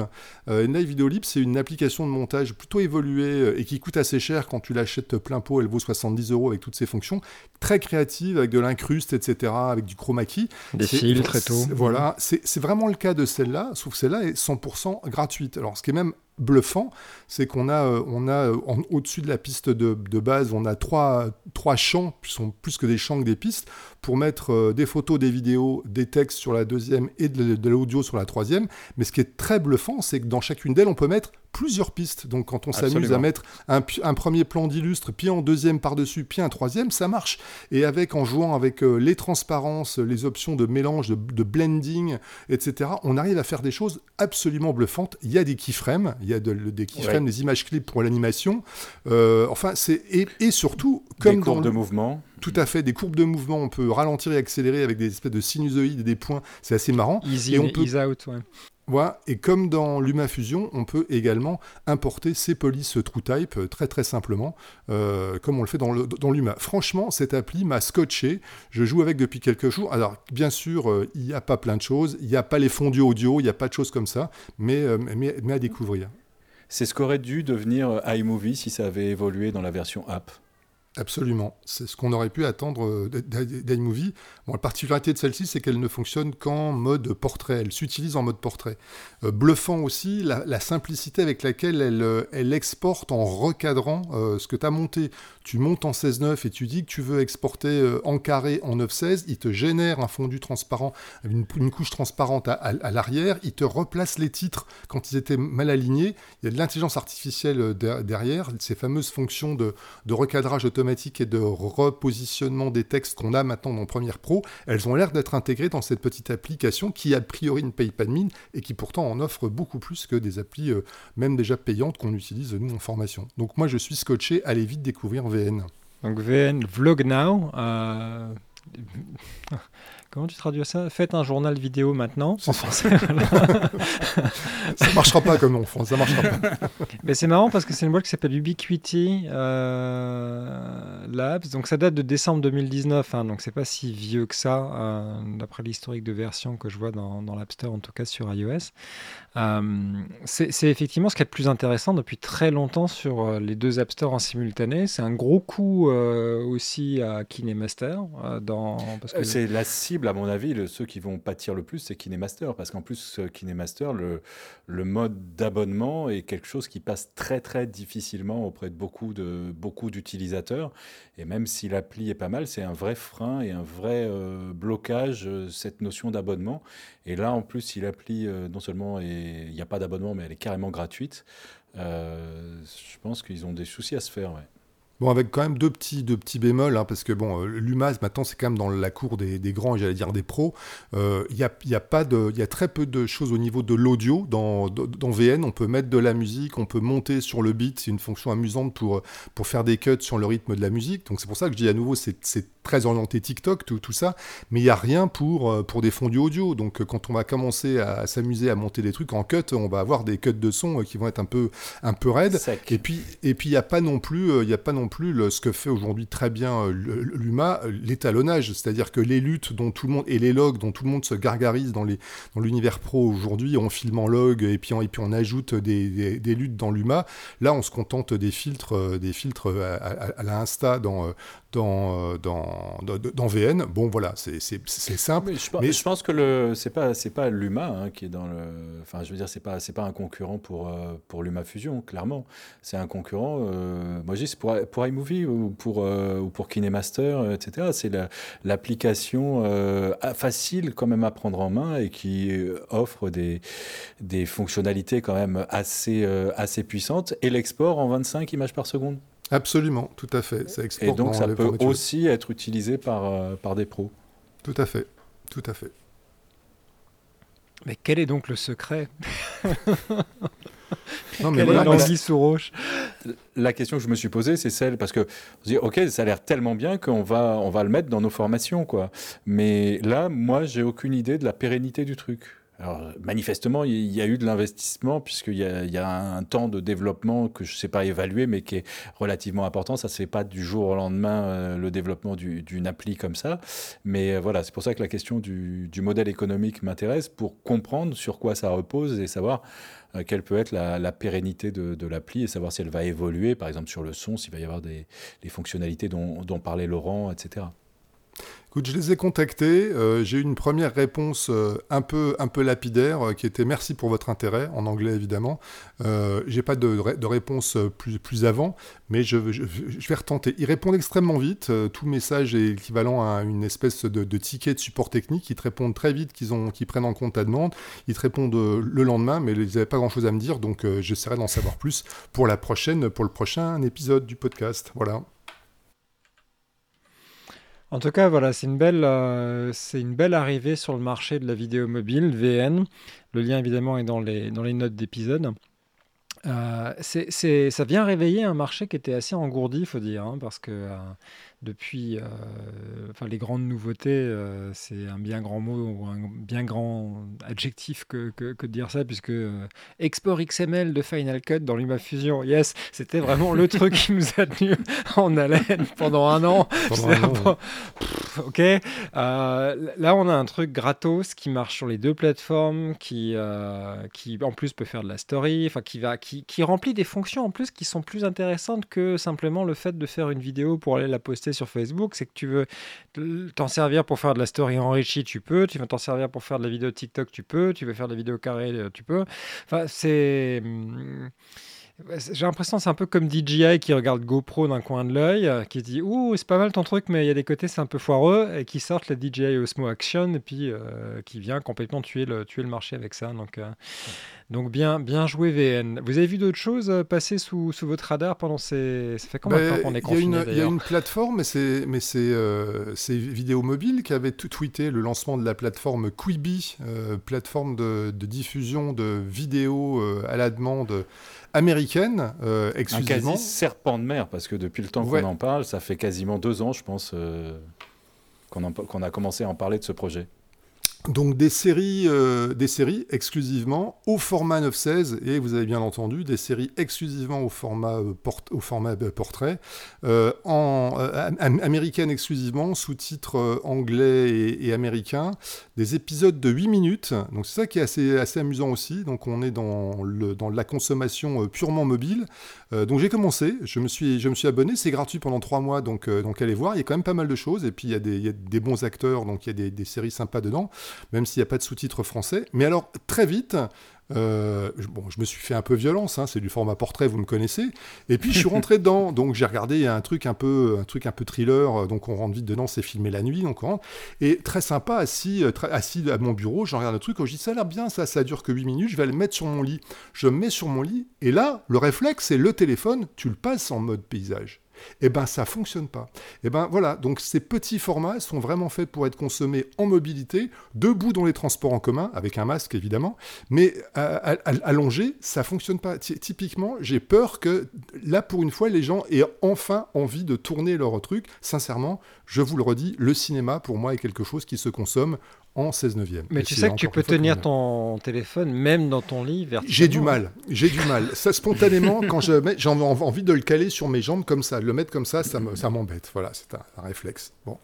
Euh, Enlight Videolip, c'est une application de montage plutôt évoluée euh, et qui coûte assez cher quand tu l'achètes plein pot. Elle vaut 70 euros avec toutes ses fonctions. Très créative, avec de l'incruste, etc., avec du chroma key. Des filtres et tout. Voilà, c'est vraiment le cas de celle-là, sauf celle-là est 100% gratuite. Alors ce qui est même bluffant, c'est qu'on a, euh, on a euh, au-dessus de la piste de, base, on a trois, trois champs, qui sont plus que des champs que des pistes, pour mettre euh, des photos, des vidéos, des textes sur la deuxième et de, l'audio sur la troisième. Mais ce qui est très bluffant, c'est que dans chacune d'elles, on peut mettre plusieurs pistes. Donc quand on s'amuse à mettre un, premier plan d'illustre, puis en deuxième par-dessus, puis un troisième, ça marche. Et avec, en jouant avec les transparences, les options de mélange, de, blending, etc., on arrive à faire des choses absolument bluffantes. Il y a des keyframes, il y a des keyframes, des images clips pour l'animation. Euh, enfin, c'est et, surtout comme des courbes de mouvement. Tout à fait, des courbes de mouvement. On peut ralentir et accélérer avec des espèces de sinusoïdes et des points. C'est assez marrant. Easy et on peut... out, ouais. Et comme dans LumaFusion, on peut également importer ces polices TrueType euh, très très simplement, euh, comme on le fait dans, dans Luma. Franchement, cette appli m'a scotché. Je joue avec depuis quelques jours. Alors, bien sûr, il n'y a pas plein de choses. Il n'y a pas les fondus audio, il n'y a pas de choses comme ça, mais, mais, à découvrir. C'est ce qu'aurait dû devenir euh, iMovie si ça avait évolué dans la version app. Absolument. C'est ce qu'on aurait pu attendre euh, d'iMovie. Bon, la particularité de celle-ci, c'est qu'elle ne fonctionne qu'en mode portrait. Elle s'utilise en mode portrait. Euh, bluffant aussi la, simplicité avec laquelle elle, euh, elle exporte en recadrant ce que tu as monté. Tu montes en 16.9 et tu dis que tu veux exporter en carré en 9.16. Il te génère un fondu transparent, une, couche transparente à, l'arrière. Il te replace les titres quand ils étaient mal alignés. Il y a de l'intelligence artificielle derrière, ces fameuses fonctions de recadrage automatique et de repositionnement des textes qu'on a maintenant dans Premiere Pro, elles ont l'air d'être intégrées dans cette petite application qui a priori ne paye pas de mine et qui pourtant en offre beaucoup plus que des applis euh, même déjà payantes qu'on utilise nous en formation. Donc moi je suis scotché, allez vite découvrir VN. Donc VN Vlog Now. Euh, Comment tu traduis ça? Faites un journal vidéo maintenant en français. <laughs> ça marchera pas comme nom, ça marchera pas. Mais c'est marrant parce que c'est une boîte qui s'appelle Ubiquity euh, Labs. Donc ça date de décembre 2019, hein, donc c'est pas si vieux que ça, euh, d'après l'historique de version que je vois dans, dans l'App Store, en tout cas sur iOS. Euh, c'est effectivement ce qui est le plus intéressant depuis très longtemps sur les deux App Store en simultané. C'est un gros coup aussi à KineMaster. dans, C'est la cible à mon avis, ceux qui vont pâtir le plus, c'est KineMaster. Parce qu'en plus, KineMaster, le, mode d'abonnement est quelque chose qui passe très, très difficilement auprès de beaucoup, de, beaucoup d'utilisateurs. Et même si l'appli est pas mal, c'est un vrai frein et un vrai euh, blocage, euh, cette notion d'abonnement. Et là, en plus, si l'appli, euh, non seulement il n'y a pas d'abonnement, mais elle est carrément gratuite, je pense qu'ils ont des soucis à se faire. Ouais. Bon, avec quand même deux petits, deux petits bémols, hein, parce que bon, euh, l'UMAS maintenant c'est quand même dans la cour des, des grands et j'allais dire des pros. Euh, il y, a, y, a pas de, y a très peu de choses au niveau de l'audio dans, dans VN. On peut mettre de la musique, on peut monter sur le beat, c'est une fonction amusante pour, pour faire des cuts sur le rythme de la musique. Donc c'est pour ça que je dis à nouveau, c'est très orienté TikTok, tout, tout ça, mais il n'y a rien pour, euh, pour des fondus audio. Donc quand on va commencer à, s'amuser à monter des trucs en cut, on va avoir des cuts de son qui vont être un peu, un peu raides. Et puis il n'y a pas non plus, il y a pas non plus ce que fait aujourd'hui très bien euh, l'UMA, l'étalonnage, c'est-à-dire que les luttes dont tout le monde et les logs dont tout le monde se gargarise dans les dans l'univers pro aujourd'hui, on filme en log et puis on, et puis on ajoute des, des, luttes dans l'UMA. Là, on se contente des filtres, euh, des filtres à, à, la Insta dans dans, dans, dans, VN. Bon, voilà, c'est simple. Mais je, mais je, pense que le c'est pas c'est pas l'UMA hein, qui est dans le. Enfin, je veux dire, c'est pas c'est pas un concurrent pour pour l'UMA Fusion, clairement. C'est un concurrent. moi, je dis pour pour iMovie ou pour, euh, ou pour KineMaster, euh, etc. C'est l'application euh, facile quand même à prendre en main et qui offre des, des fonctionnalités quand même assez, assez puissantes. Et l'export en 25 images par seconde. Absolument, tout à fait. Ça Et donc ça peut aussi être utilisé par, par des pros. Tout à fait, tout à fait. Mais quel est donc le secret? <laughs> Non, mais voilà, sous roche? La question que je me suis posée, c'est celle parce que on dit, ok, ça a l'air tellement bien qu'on va, on va le mettre dans nos formations, quoi. Mais là, moi, j'ai aucune idée de la pérennité du truc. Alors, manifestement, il y a eu de l'investissement, puisqu'il y, y, a un temps de développement que je ne sais pas évaluer, mais qui est relativement important. Ça ne se fait pas du jour au lendemain, euh, le développement d'une appli comme ça. Mais euh, voilà, c'est pour ça que la question du, du modèle économique m'intéresse, pour comprendre sur quoi ça repose et savoir euh, quelle peut être la, pérennité de, de l'appli et savoir si elle va évoluer, par exemple sur le son, s'il va y avoir des, les fonctionnalités dont, dont parlait Laurent, etc. Je les ai contactés. Euh, j'ai eu une première réponse euh, un, peu, un peu lapidaire euh, qui était merci pour votre intérêt, en anglais évidemment. J'ai pas de, de, réponse plus, plus avant, mais je, vais retenter. Ils répondent extrêmement vite. tout message est équivalent à une espèce de, de ticket de support technique. Ils te répondent très vite, qu'ils qu prennent en compte ta demande. Ils te répondent le lendemain, mais ils n'avaient pas grand chose à me dire, donc j'essaierai d'en savoir plus pour la prochaine, pour le prochain épisode du podcast. Voilà. En tout cas, voilà, c'est une belle, euh, c'est une belle arrivée sur le marché de la vidéo mobile, VN. Le lien évidemment est dans les, dans les notes d'épisode. Euh, c'est, ça vient réveiller un marché qui était assez engourdi, il faut dire, hein, parce que euh, depuis, euh, enfin les grandes nouveautés, euh, c'est un bien grand mot ou un bien grand adjectif que, que, de dire ça, puisque euh, export XML de Final Cut dans LumaFusion, yes, c'était vraiment le truc qui <laughs> nous a tenu en haleine pendant un an. <laughs> ok, là on a un truc gratos qui marche sur les deux plateformes, qui, qui en plus peut faire de la story, enfin qui va, qui, qui remplit des fonctions en plus qui sont plus intéressantes que simplement le fait de faire une vidéo pour aller la poster sur Facebook, c'est que tu veux t'en servir pour faire de la story enrichie, tu peux, tu veux t'en servir pour faire de la vidéo TikTok, tu peux, tu veux faire de la vidéo carrée, euh, tu peux. Enfin, c'est... Hmm, j'ai l'impression que c'est un peu comme DJI qui regarde GoPro d'un coin de l'œil, euh, qui dit Ouh, c'est pas mal ton truc, mais il y a des côtés, c'est un peu foireux, et qui sortent la DJI Osmo Action, et puis euh, qui vient complètement tuer le, tuer le marché avec ça. Donc, donc bien, bien joué VN. Vous avez vu d'autres choses euh, passer sous, sous, votre radar pendant ces... Ça fait combien de temps qu'on est confiné Il y a une plateforme, mais c'est mais c'est euh, Vidéo Mobile qui avait tout tweeté le lancement de la plateforme Quibi, euh, plateforme de, de, diffusion de vidéos à la demande américaine exclusivement. Un quasi serpent de mer, parce que depuis le temps qu'on en parle, ça fait quasiment deux ans, je pense, qu'on a commencé à en parler de ce projet. Donc des séries, euh, des séries exclusivement au format 9.16 et vous avez bien entendu des séries exclusivement au format, euh, au format euh, portrait, en américaine exclusivement, sous-titres anglais et, et américains, des épisodes de 8 minutes. Donc c'est ça qui est assez, assez amusant aussi. Donc on est dans, le, dans la consommation purement mobile. donc j'ai commencé, je me suis, je me suis abonné, c'est gratuit pendant 3 mois, donc, donc allez voir, il y a quand même pas mal de choses et puis il y a des, il y a des bons acteurs, donc il y a des, des séries sympas dedans même s'il n'y a pas de sous-titres français. Mais alors, très vite, euh, bon, je me suis fait un peu violence, hein, c'est du format portrait, vous me connaissez. Et puis je suis rentré <laughs> dedans, donc j'ai regardé un truc un peu, un truc un peu thriller, donc on rentre vite dedans, c'est filmé la nuit, donc on rentre. Et très sympa, assis, euh, assis à mon bureau, je regarde le truc, je dis ça a l'air bien, ça, ça dure que 8 minutes, je vais le mettre sur mon lit. Je me mets sur mon lit, et là, le réflexe, c'est le téléphone, tu le passes en mode paysage eh ben ça fonctionne pas. Eh ben voilà, donc ces petits formats sont vraiment faits pour être consommés en mobilité, debout dans les transports en commun, avec un masque évidemment, mais allongé, ça fonctionne pas. Typiquement, j'ai peur que là pour une fois les gens aient enfin envie de tourner leur truc. Sincèrement, je vous le redis, le cinéma pour moi est quelque chose qui se consomme en 16 neuvième. Mais tu sais que tu peux tenir ton téléphone même dans ton lit J'ai du mal, j'ai du mal. Ça spontanément, quand j'ai envie de le caler sur mes jambes comme ça, le mettre comme ça, ça, m'embête. Voilà, c'est un, réflexe. Bon.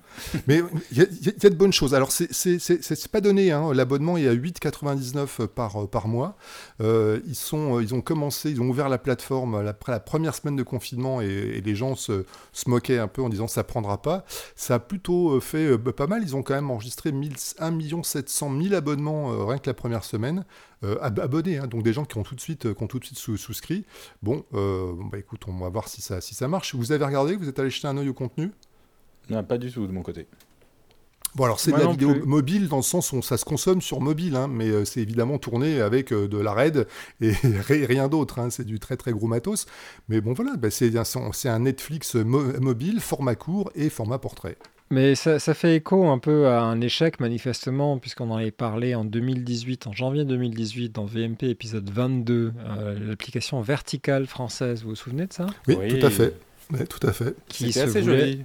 Mais il y, a de bonnes choses. Alors, c'est pas donné, hein. l'abonnement est à 8,99 par, par mois. Euh, ils, sont, ils ont commencé, ils ont ouvert la plateforme après la première semaine de confinement et, les gens se, se, moquaient un peu en disant ça prendra pas. Ça a plutôt fait euh, pas mal. Ils ont quand même enregistré 1 700 000 abonnements euh, rien que la première semaine. Euh, abonnés, hein, donc des gens qui ont tout de suite, qui ont tout de suite souscrit. Bon, euh, bah écoute, on va voir si ça, si ça marche. Vous avez regardé, vous êtes allé jeter un œil au contenu? Non, pas du tout de mon côté. Bon, alors c'est de la vidéo mobile dans le sens où ça se consomme sur mobile, hein, mais euh, c'est évidemment tourné avec euh, de la RAID et <laughs> rien d'autre. Hein, c'est du très très gros matos. Mais bon, voilà, bah, c'est un Netflix mobile, format court et format portrait. Mais ça, fait écho un peu à un échec, manifestement, puisqu'on en avait parlé en 2018, en janvier 2018, dans VMP épisode 22, euh, l'application verticale française. Vous vous souvenez de ça? Oui, tout à fait. tout à fait. Qui assez joli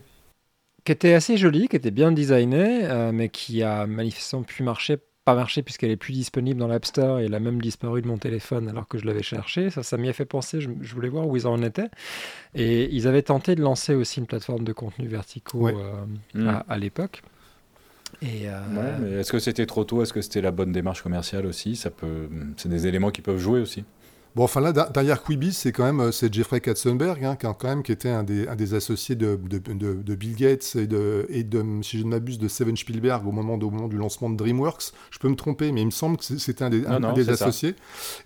qui était assez jolie, qui était bien designée, euh, mais qui a manifestement pu marcher, pas marcher puisqu'elle est plus disponible dans l'App Store et elle a même disparu de mon téléphone alors que je l'avais cherché. Ça, ça m'y a fait penser, je, voulais voir où ils en étaient. Et ils avaient tenté de lancer aussi une plateforme de contenu verticaux euh, mm. à, l'époque. Et euh, est-ce que c'était trop tôt? Est-ce que c'était la bonne démarche commerciale aussi? Ça peut, c'est des éléments qui peuvent jouer aussi. Bon, enfin là, derrière Quibi, c'est quand même euh, c'est Jeffrey Katzenberg, hein, qui, quand même, qui était un des, un des associés de, de, de, Bill Gates et, de, et si je ne m'abuse, de Steven Spielberg au moment, au moment du lancement de DreamWorks. Je peux me tromper, mais il me semble que c'était un des, un, des associés.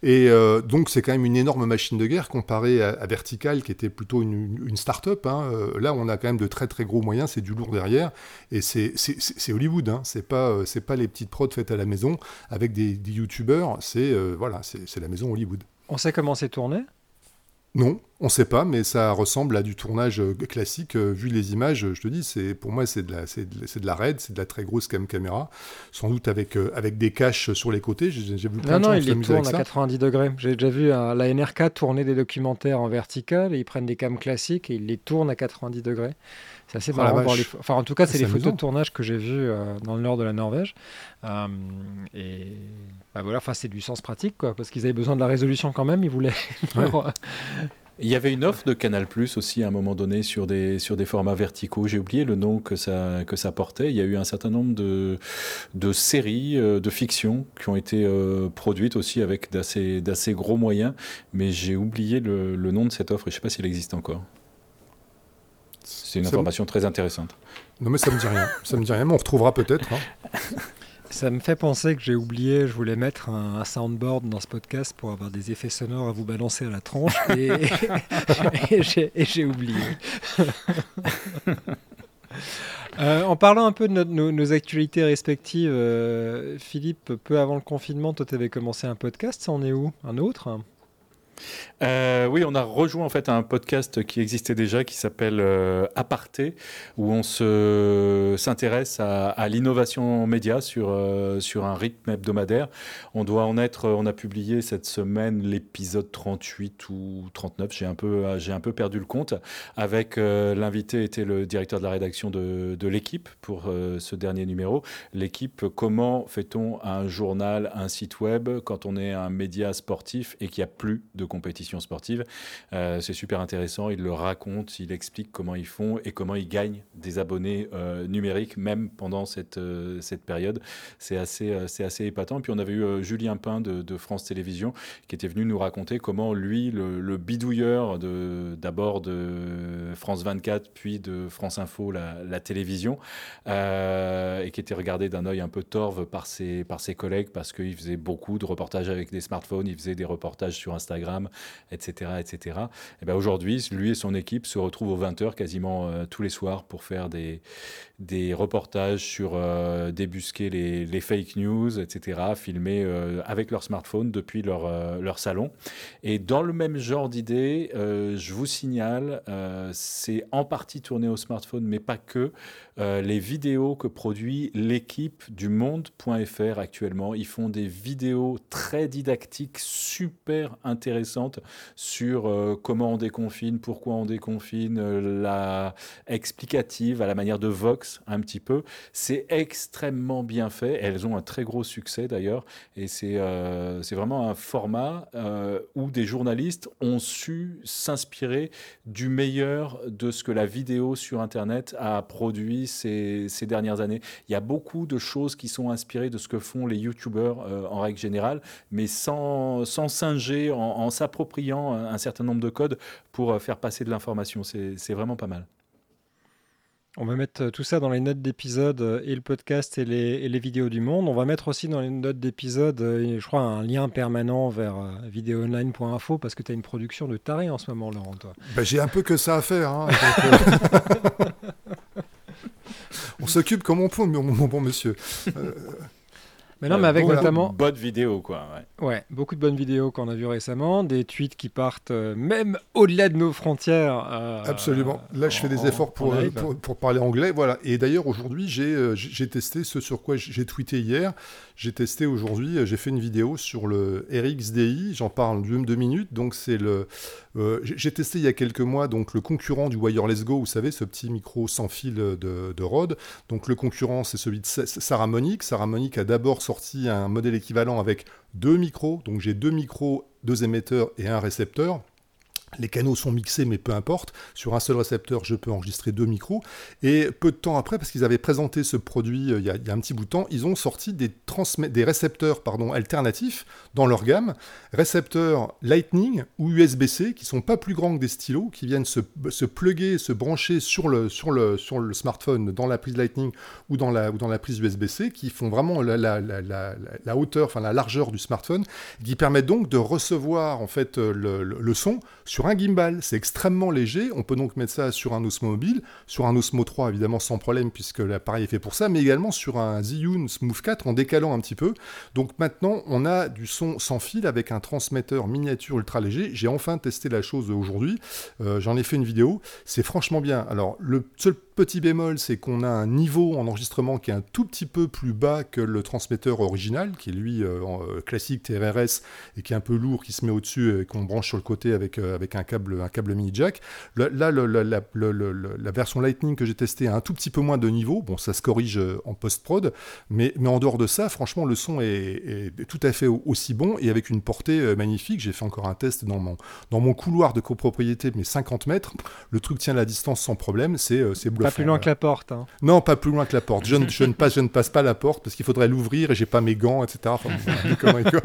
Et euh, donc, c'est quand même une énorme machine de guerre comparée à, Vertical, qui était plutôt une, une start-up. Hein. Euh, là, on a quand même de très très gros moyens, c'est du lourd derrière. Et c'est Hollywood, hein. c'est pas, pas les petites prods faites à la maison avec des, des youtubeurs, c'est voilà, c'est la maison Hollywood. On sait comment c'est tourné? Non, on ne sait pas, mais ça ressemble à du tournage euh, classique. Euh, vu les images, je te dis, c'est pour moi c'est de la c'est de, la RED, c'est de la très grosse cam caméra, sans doute avec euh, avec des caches sur les côtés. J'ai vu plein non, de non, ils les tournent à 90 degrés. J'ai déjà vu la NRK tourner des documentaires en vertical et ils prennent des cams classiques et ils les tournent à 90 degrés. C'est assez oh marrant. Enfin, en tout cas, c'est les photos de tournage que j'ai vues dans le nord de la Norvège. et bah voilà, enfin, c'est du sens pratique, quoi, parce qu'ils avaient besoin de la résolution quand même. Ils voulaient. <laughs> Il y avait une offre de Canal Plus aussi à un moment donné sur des, sur des formats verticaux. J'ai oublié le nom que ça, que ça portait. Il y a eu un certain nombre de, de séries euh, de fiction qui ont été euh, produites aussi avec d'assez, d'assez gros moyens, mais j'ai oublié le, le, nom de cette offre et je ne sais pas s'il existe encore. C'est une information très intéressante. Non mais ça me dit rien. ça me dit rien, mais on retrouvera peut-être. Hein. <laughs> Ça me fait penser que j'ai oublié, je voulais mettre un, soundboard dans ce podcast pour avoir des effets sonores à vous balancer à la tronche et, <laughs> et j'ai oublié. <laughs> Euh, en parlant un peu de nos, actualités respectives, euh, Philippe, peu avant le confinement, toi tu avais commencé un podcast, ça en est où? Un autre? Euh, oui, on a rejoint en fait un podcast qui existait déjà, qui s'appelle euh, Aparté, où on se s'intéresse à, l'innovation média sur euh, sur un rythme hebdomadaire. On doit en être, on a publié cette semaine l'épisode 38 ou 39. J'ai un peu un peu perdu le compte. Avec l'invité était le directeur de la rédaction de, de l'équipe pour ce dernier numéro. L'équipe, comment fait-on un journal, un site web quand on est un média sportif et qu'il n'y a plus de compétition sportive. Euh, c'est super intéressant. Il le raconte, il explique comment ils font et comment ils gagnent des abonnés euh, numériques, même pendant cette, euh, cette période. C'est assez, c'est assez épatant. puis on avait eu Julien Pain de, France Télévisions qui était venu nous raconter comment lui, le, bidouilleur de, d'abord de France 24, puis de France Info, la, la télévision, et qui était regardé d'un œil un peu torve par ses, par ses collègues parce qu'il faisait beaucoup de reportages avec des smartphones, il faisait des reportages sur Instagram etc. etc. Et ben aujourd'hui, lui et son équipe se retrouvent aux 20h quasiment euh, tous les soirs pour faire des, des reportages sur euh, débusquer les, les, fake news, etc., filmés euh, avec leur smartphone depuis leur, leur salon. Et dans le même genre d'idée, je vous signale, c'est en partie tourné au smartphone, mais pas que, les vidéos que produit l'équipe du monde.fr actuellement. Ils font des vidéos très didactiques, super intéressantes sur euh, comment on déconfine, pourquoi on déconfine, euh, la explicative à la manière de Vox un petit peu. C'est extrêmement bien fait. Elles ont un très gros succès d'ailleurs. Et c'est euh, c'est vraiment un format où des journalistes ont su s'inspirer du meilleur de ce que la vidéo sur Internet a produit ces, ces, dernières années. Il y a beaucoup de choses qui sont inspirées de ce que font les YouTubers en règle générale, mais sans, sans singer en, en s'appropriant un certain nombre de codes pour euh, faire passer de l'information. C'est vraiment pas mal. On va mettre euh, tout ça dans les notes d'épisode euh, et le podcast et les, vidéos du monde. On va mettre aussi dans les notes d'épisode, je crois, un lien permanent vers videoonline.info parce que tu as une production de taré en ce moment, Laurent. Bah, J'ai un peu que ça à faire. Hein, <laughs> on s'occupe comme on peut, mon, bon monsieur. Euh, mais non, mais avec notamment. de bonnes vidéos, quoi. ouais. Ouais, beaucoup de bonnes vidéos qu'on a vues récemment, des tweets qui partent euh, même au-delà de nos frontières. euh, Absolument. Là, je fais des en- efforts pour, euh, pour, pour parler anglais. Voilà. Et d'ailleurs, aujourd'hui, j'ai testé ce sur quoi j'ai tweeté hier. J'ai testé aujourd'hui, j'ai fait une vidéo sur le RXDI. J'en parle d'une deux minutes. Donc, c'est le. euh, j'ai testé il y a quelques mois donc le concurrent du Wireless Go, vous savez, ce petit micro sans fil de, de Rode. Donc, le concurrent, c'est celui de Sa- Saramonic. Saramonic a d'abord sorti un modèle équivalent avec deux micros. Donc, j'ai deux micros, deux émetteurs et un récepteur. Les canaux sont mixés, mais peu importe. Sur un seul récepteur, je peux enregistrer deux micros. Et peu de temps après, parce qu'ils avaient présenté ce produit euh, il y, a, un petit bout de temps, ils ont sorti des, des récepteurs pardon, alternatifs dans leur gamme. Récepteurs Lightning ou USB-C, qui sont pas plus grands que des stylos, qui viennent se, se plugger, se brancher sur le, sur, le, sur le smartphone dans la prise Lightning ou dans la, ou dans la prise USB-C, qui font vraiment la, la, la, la, hauteur, enfin la largeur du smartphone, qui permettent donc de recevoir en fait euh, le- le son sur un gimbal. C'est extrêmement léger. On peut donc mettre ça sur un Osmo Mobile, sur un Osmo 3 évidemment sans problème puisque l'appareil est fait pour ça, mais également sur un Zhiyun Smooth 4 en décalant un petit peu. Donc maintenant, on a du son sans fil avec un transmetteur miniature ultra léger. J'ai enfin testé la chose aujourd'hui. Euh, J'en ai fait une vidéo. C'est franchement bien. Alors le seul petit bémol, c'est qu'on a un niveau en enregistrement qui est un tout petit peu plus bas que le transmetteur original, qui est lui euh, euh, classique TRRS et qui est un peu lourd, qui se met au-dessus et qu'on branche sur le côté avec, euh, avec un câble, un câble mini jack. Là, la, version Lightning que j'ai testée a un tout petit peu moins de niveau. Bon, ça se corrige euh, en post-prod, mais, mais en dehors de ça, franchement, le son est, est tout à fait au- aussi bon et avec une portée magnifique. J'ai fait encore un test dans mon, dans mon couloir de copropriété, mais 50 mètres. Le truc tient la distance sans problème. C'est c'est Pas plus loin voilà. que la porte. hein. Non, pas plus loin que la porte. Je ne, je ne <laughs> passe, je ne passe pas la porte parce qu'il faudrait l'ouvrir et j'ai pas mes gants, etc. Enfin. <laughs>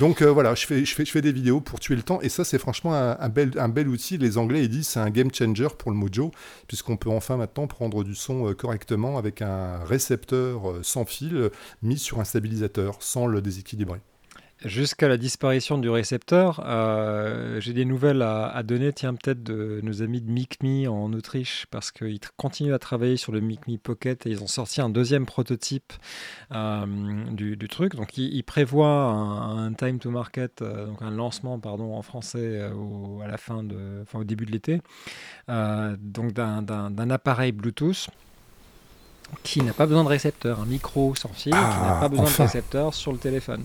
Donc euh, voilà, je fais, je, fais, je fais des vidéos pour tuer le temps et ça c'est franchement un, un bel, un bel outil. Les Anglais ils disent c'est un game changer pour le Mojo puisqu'on peut enfin maintenant prendre du son euh, correctement avec un récepteur euh, sans fil mis sur un stabilisateur sans le déséquilibrer. Jusqu'à la disparition du récepteur, euh, j'ai des nouvelles à, à donner, tiens, peut-être de nos amis de MicMe en Autriche, parce qu'ils continuent à travailler sur le MicMe Pocket et ils ont sorti un deuxième prototype euh, du, du truc. Donc, ils, ils prévoient un, un time to market, euh, donc un lancement, pardon, en français au, à la fin de, enfin, au début de l'été, donc d'un- appareil Bluetooth qui n'a pas besoin de récepteur, un micro sans fil qui n'a Ah, pas besoin enfin. de récepteur sur le téléphone.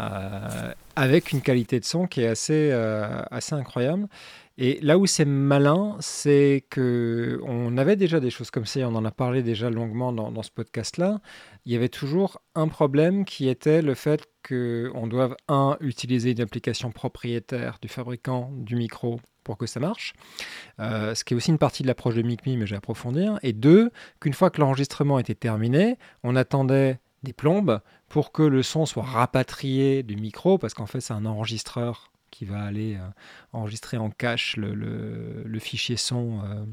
Euh, avec une qualité de son qui est assez, euh, assez incroyable. Et là où c'est malin, c'est que on avait déjà des choses comme ça, et on en a parlé déjà longuement dans, ce podcast-là. Il y avait toujours un problème qui était le fait qu'on doive, un, utiliser une application propriétaire du fabricant du micro pour que ça marche, Euh, ce qui est aussi une partie de l'approche de MicMe, mais je vais approfondir. Et deux, qu'une fois que l'enregistrement était terminé, on attendait des plombes pour que le son soit rapatrié du micro, parce qu'en fait c'est un enregistreur qui va aller euh, enregistrer en cache le, fichier son euh,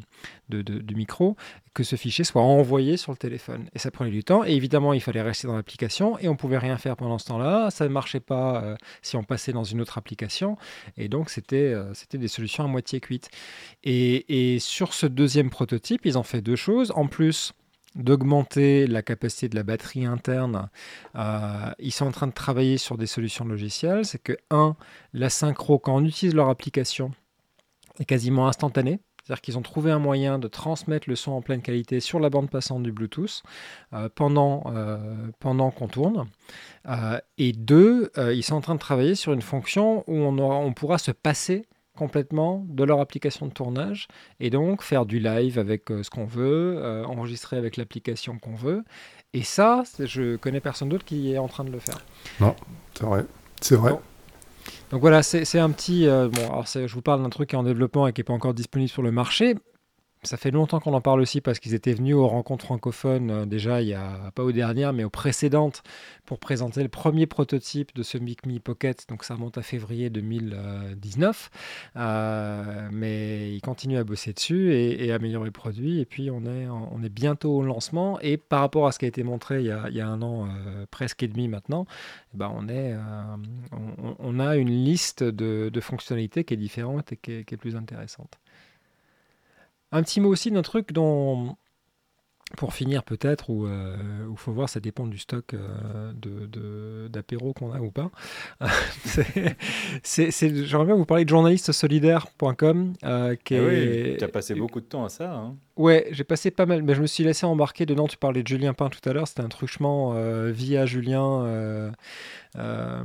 de- du micro, que ce fichier soit envoyé sur le téléphone. Et ça prenait du temps, et évidemment il fallait rester dans l'application, et on pouvait rien faire pendant ce temps-là, ça ne marchait pas euh, si on passait dans une autre application, et donc c'était des solutions à moitié cuites. Et sur ce deuxième prototype, ils ont fait deux choses. En plus d'augmenter la capacité de la batterie interne, euh, ils sont en train de travailler sur des solutions logicielles. C'est que, un, la synchro, quand on utilise leur application, est quasiment instantanée. C'est-à-dire qu'ils ont trouvé un moyen de transmettre le son en pleine qualité sur la bande passante du Bluetooth euh, pendant, euh, pendant qu'on tourne. Et deux, ils sont en train de travailler sur une fonction où on, aura- on pourra se passer complètement de leur application de tournage et donc faire du live avec euh, ce qu'on veut, euh, enregistrer avec l'application qu'on veut. Et ça, je connais personne d'autre qui est en train de le faire. C'est vrai. C'est vrai. Bon. Donc voilà, c'est un petit. euh, bon, alors je vous parle d'un truc qui est en développement et qui n'est pas encore disponible sur le marché. Ça fait longtemps qu'on en parle aussi parce qu'ils étaient venus aux rencontres francophones euh, déjà il y a pas aux dernières mais aux précédentes pour présenter le premier prototype de ce Mic Me Pocket. Donc ça remonte à février 2019. Euh, mais ils continuent à bosser dessus et, améliorer le produit. Et puis on est, bientôt au lancement. Et par rapport à ce qui a été montré il y a, un an euh, presque et demi maintenant, eh ben on, a une liste de, fonctionnalités qui est différente et qui est plus intéressante. Un petit mot aussi d'un truc dont pour finir peut-être, ou il faut voir, ça dépend du stock de, d'apéro qu'on a ou pas. <laughs> c'est, j'aimerais bien vous parler de journalistesolidaire.com. qui ah oui, tu as passé beaucoup de temps à ça. Hein. Ouais, j'ai passé pas mal, mais je me suis laissé embarquer dedans. Tu parlais de Julien Pain tout à l'heure, c'était un truchement via Julien euh,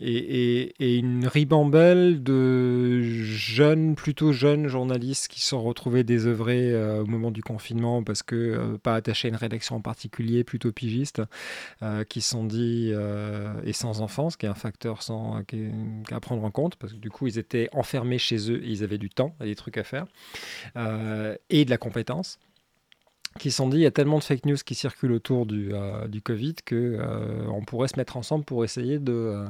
et, une ribambelle de jeunes, plutôt jeunes journalistes qui sont retrouvés désœuvrés euh, au moment du confinement parce que euh, pas attachés à une rédaction en particulier, plutôt pigistes, qui se sont dit, et sans enfants, ce qui est un facteur à prendre en compte, parce que du coup ils étaient enfermés chez eux et ils avaient du temps et des trucs à faire, et de la compétence qui se sont dit il y a tellement de fake news qui circulent autour du, euh, du Covid que euh, on pourrait se mettre ensemble pour essayer de, euh,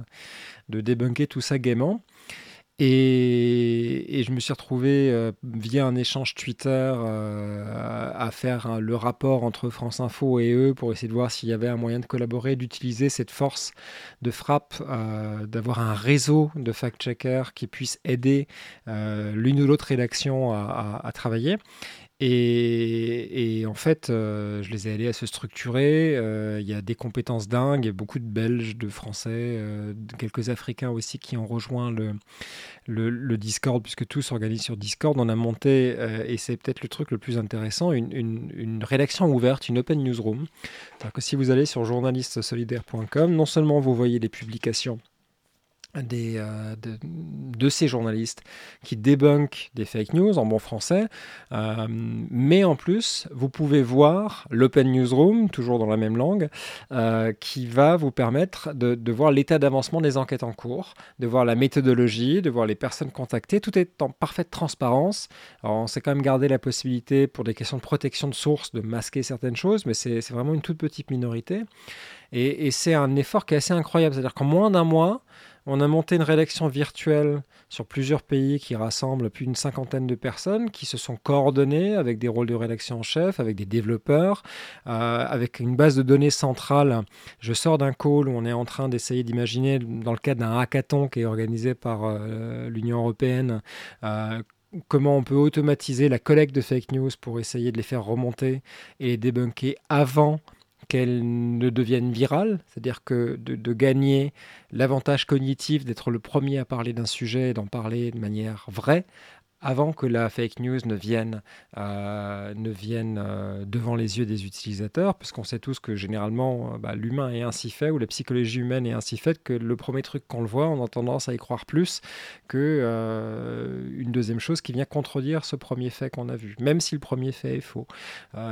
de débunker tout ça gaiement. Et, et, je me suis retrouvé via un échange Twitter à faire le rapport entre France Info et eux pour essayer de voir s'il y avait un moyen de collaborer, d'utiliser cette force de frappe, d'avoir un réseau de fact-checkers qui puisse aider l'une ou l'autre rédaction à, travailler. Et, en fait, euh, je les ai aidés à se structurer. Euh, il y a des compétences dingues, a beaucoup de Belges, de Français, euh, quelques Africains aussi qui ont rejoint le, Discord, puisque tout s'organise sur Discord. On a monté, et c'est peut-être le truc le plus intéressant, une rédaction ouverte, une open newsroom. C'est-à-dire que si vous allez sur journalistesolidaire.com, non seulement vous voyez les publications euh, de, ces journalistes qui débunkent des fake news en bon français. Euh, mais en plus, vous pouvez voir l'Open Newsroom, toujours dans la même langue, euh, qui va vous permettre de, voir l'état d'avancement des enquêtes en cours, de voir la méthodologie, de voir les personnes contactées. Tout est en parfaite transparence. On s'est quand même gardé la possibilité, pour des questions de protection de source, de masquer certaines choses, mais c'est vraiment une toute petite minorité. Et, et c'est un effort qui est assez incroyable. C'est-à-dire qu'en moins d'un mois, on a monté une rédaction virtuelle sur plusieurs pays qui rassemble plus d'une cinquantaine de personnes qui se sont coordonnées avec des rôles de rédaction en chef, avec des développeurs, euh, avec une base de données centrale. Je sors d'un call où on est en train d'essayer d'imaginer, dans le cadre d'un hackathon qui est organisé par euh, l'Union européenne, euh, comment on peut automatiser la collecte de fake news pour essayer de les faire remonter et les débunker avant qu'elles ne deviennent virales, c'est-à-dire que de, gagner l'avantage cognitif d'être le premier à parler d'un sujet et d'en parler de manière vraie, avant que la fake news ne vienne, euh, ne vienne euh, devant les yeux des utilisateurs, puisqu'on sait tous que généralement euh, bah, l'humain est ainsi fait, ou la psychologie humaine est ainsi faite, que le premier truc qu'on le voit, on a tendance à y croire plus que une deuxième chose qui vient contredire ce premier fait qu'on a vu, même si le premier fait est faux.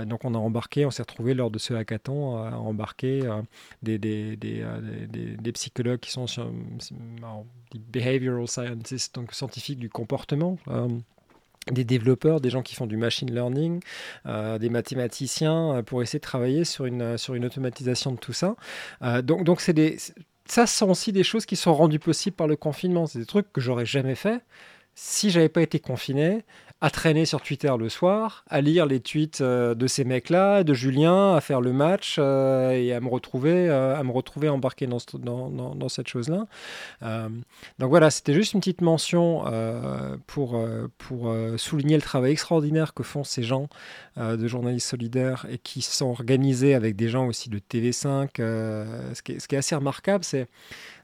donc on a embarqué, on s'est retrouvé lors de ce hackathon à embarquer des, des, des, des, psychologues qui sont des behavioral scientists, donc scientifiques du comportement des développeurs, des gens qui font du machine learning, euh, des mathématiciens, euh, pour essayer de travailler sur une, sur une automatisation de tout ça. Euh, donc, donc c'est des, ça sont aussi des choses qui sont rendues possibles par le confinement. C'est des trucs que j'aurais jamais fait si j'avais pas été confiné à traîner sur Twitter le soir, à lire les tweets euh, de ces mecs-là, de Julien, à faire le match euh, et à me retrouver, euh, à me retrouver embarqué dans, cette chose-là. donc voilà, c'était juste une petite mention pour, pour souligner le travail extraordinaire que font ces gens de journalistes solidaires et qui sont organisés avec des gens aussi de TV5. ce, qui est, ce qui est assez remarquable, c'est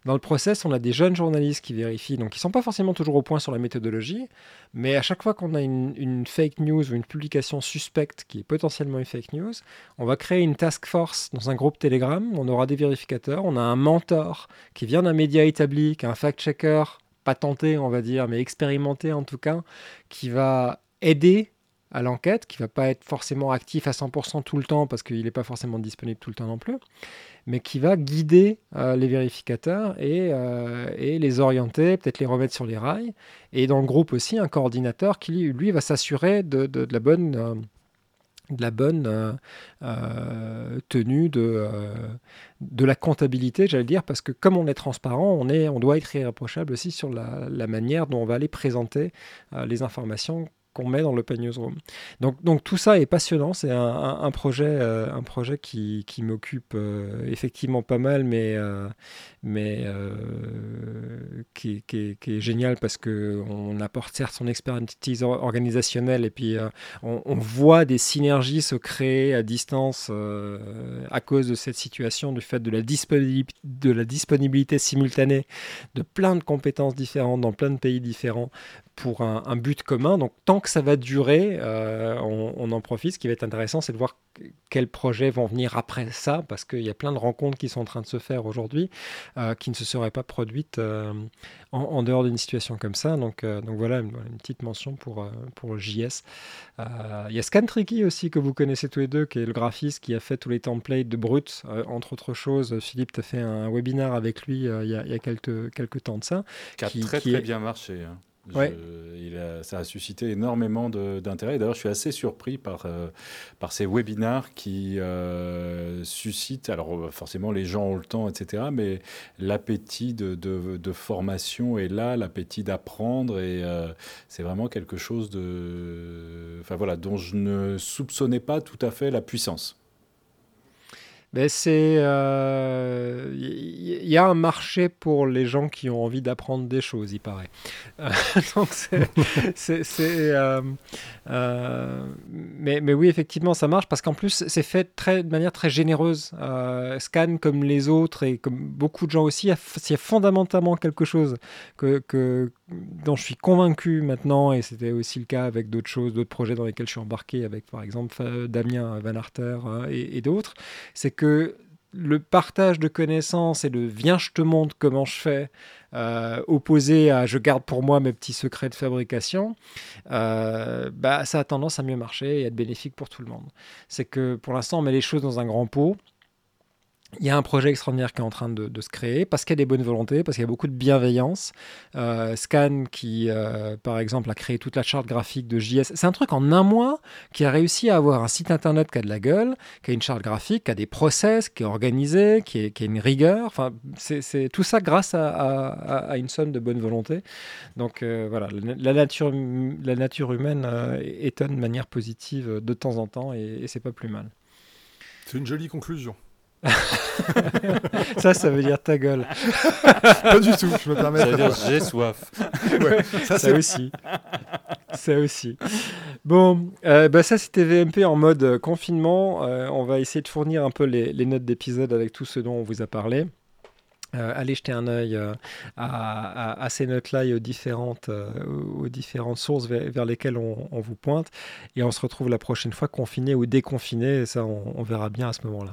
dans le process, on a des jeunes journalistes qui vérifient, donc ils ne sont pas forcément toujours au point sur la méthodologie, mais à chaque fois qu'on a une, fake news ou une publication suspecte qui est potentiellement une fake news, on va créer une task force dans un groupe Telegram, on aura des vérificateurs, on a un mentor qui vient d'un média établi, qui est un fact-checker, pas tenté on va dire, mais expérimenté en tout cas, qui va aider à l'enquête, qui va pas être forcément actif à 100% tout le temps parce qu'il n'est pas forcément disponible tout le temps non plus, mais qui va guider euh, les vérificateurs et, euh, et les orienter, peut-être les remettre sur les rails. Et dans le groupe aussi, un coordinateur qui, lui, va s'assurer de, la bonne... Euh, tenue de, la comptabilité, j'allais dire, parce que comme on est transparent, on, est, on doit être irréprochable aussi sur la manière dont on va aller présenter les informations qu'on met dans l'open newsroom. Donc, donc tout ça est passionnant. C'est un, projet, un projet qui, qui m'occupe effectivement pas mal, mais, mais qui, qui, est génial parce qu'on apporte certes son expertise organisationnelle et puis on, voit des synergies se créer à distance à cause de cette situation, du fait de la, disponibilité, simultanée de plein de compétences différentes dans plein de pays différents pour un, but commun. Donc tant que ça va durer, euh, on, en profite. Ce qui va être intéressant, c'est de voir quels projets vont venir après ça, parce qu'il y a plein de rencontres qui sont en train de se faire aujourd'hui, euh, qui ne se seraient pas produites euh, en, dehors d'une situation comme ça. Donc, donc voilà, une, petite mention pour, pour JS. Il y a Scantricky aussi, que vous connaissez tous les deux, qui est le graphiste qui a fait tous les templates de Brut, entre autres choses. Philippe, tu as fait un webinaire avec lui il y, a, quelques, quelques temps de ça. Qui a très très bien marché. Hein. Il a, ça a suscité énormément d'intérêt. D'ailleurs, je suis assez surpris par, euh, par ces webinaires qui euh, suscitent, alors forcément les gens ont le temps, etc., mais l'appétit de, de, formation est là, l'appétit d'apprendre, et euh, c'est vraiment quelque chose de, enfin, voilà, dont je ne soupçonnais pas tout à fait la puissance. Ben c'est, il euh, y, a un marché pour les gens qui ont envie d'apprendre des choses, il paraît. Euh, <laughs> donc c'est, euh, mais, mais, oui, effectivement, ça marche parce qu'en plus, c'est fait très, de manière très généreuse. Scan, comme les autres et comme beaucoup de gens aussi, il y a, fondamentalement quelque chose que, dont je suis convaincu maintenant, et c'était aussi le cas avec d'autres choses, d'autres projets dans lesquels je suis embarqué, avec par exemple Damien Van Arter et, et d'autres, c'est que le partage de connaissances et le viens, je te montre comment je fais, euh, opposé à je garde pour moi mes petits secrets de fabrication, euh, bah, ça a tendance à mieux marcher et à être bénéfique pour tout le monde. C'est que pour l'instant, on met les choses dans un grand pot il y a un projet extraordinaire qui est en train de, se créer parce qu'il y a des bonnes volontés, parce qu'il y a beaucoup de bienveillance. Euh, Scan, qui euh, par exemple a créé toute la charte graphique de JS, c'est un truc en un mois qui a réussi à avoir un site internet qui a de la gueule, qui a une charte graphique, qui a des process, qui est organisé, qui, est, a une rigueur. Enfin, c'est tout ça grâce à, une somme de bonne volonté. Donc euh, voilà, la, nature, la nature humaine étonne de manière positive de temps en temps et, et c'est pas plus mal. C'est une jolie conclusion. <laughs> ça, ça veut dire ta gueule. <laughs> Pas du tout, je me permets. Ça veut dire j'ai soif. <laughs> ça, ça aussi. Ça aussi. Bon, euh, bah ça c'était VMP en mode euh, confinement. Euh, on va essayer de fournir un peu les, notes d'épisode avec tout ce dont on vous a parlé. allez jeter un œil à, ces notes-là et aux différentes, aux différentes sources vers, lesquelles on, vous pointe. Et on se retrouve la prochaine fois confiné ou déconfiné. Et ça, on verra bien à ce moment-là.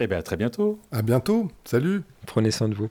Eh bien, à très bientôt. À bientôt. Salut. Prenez soin de vous.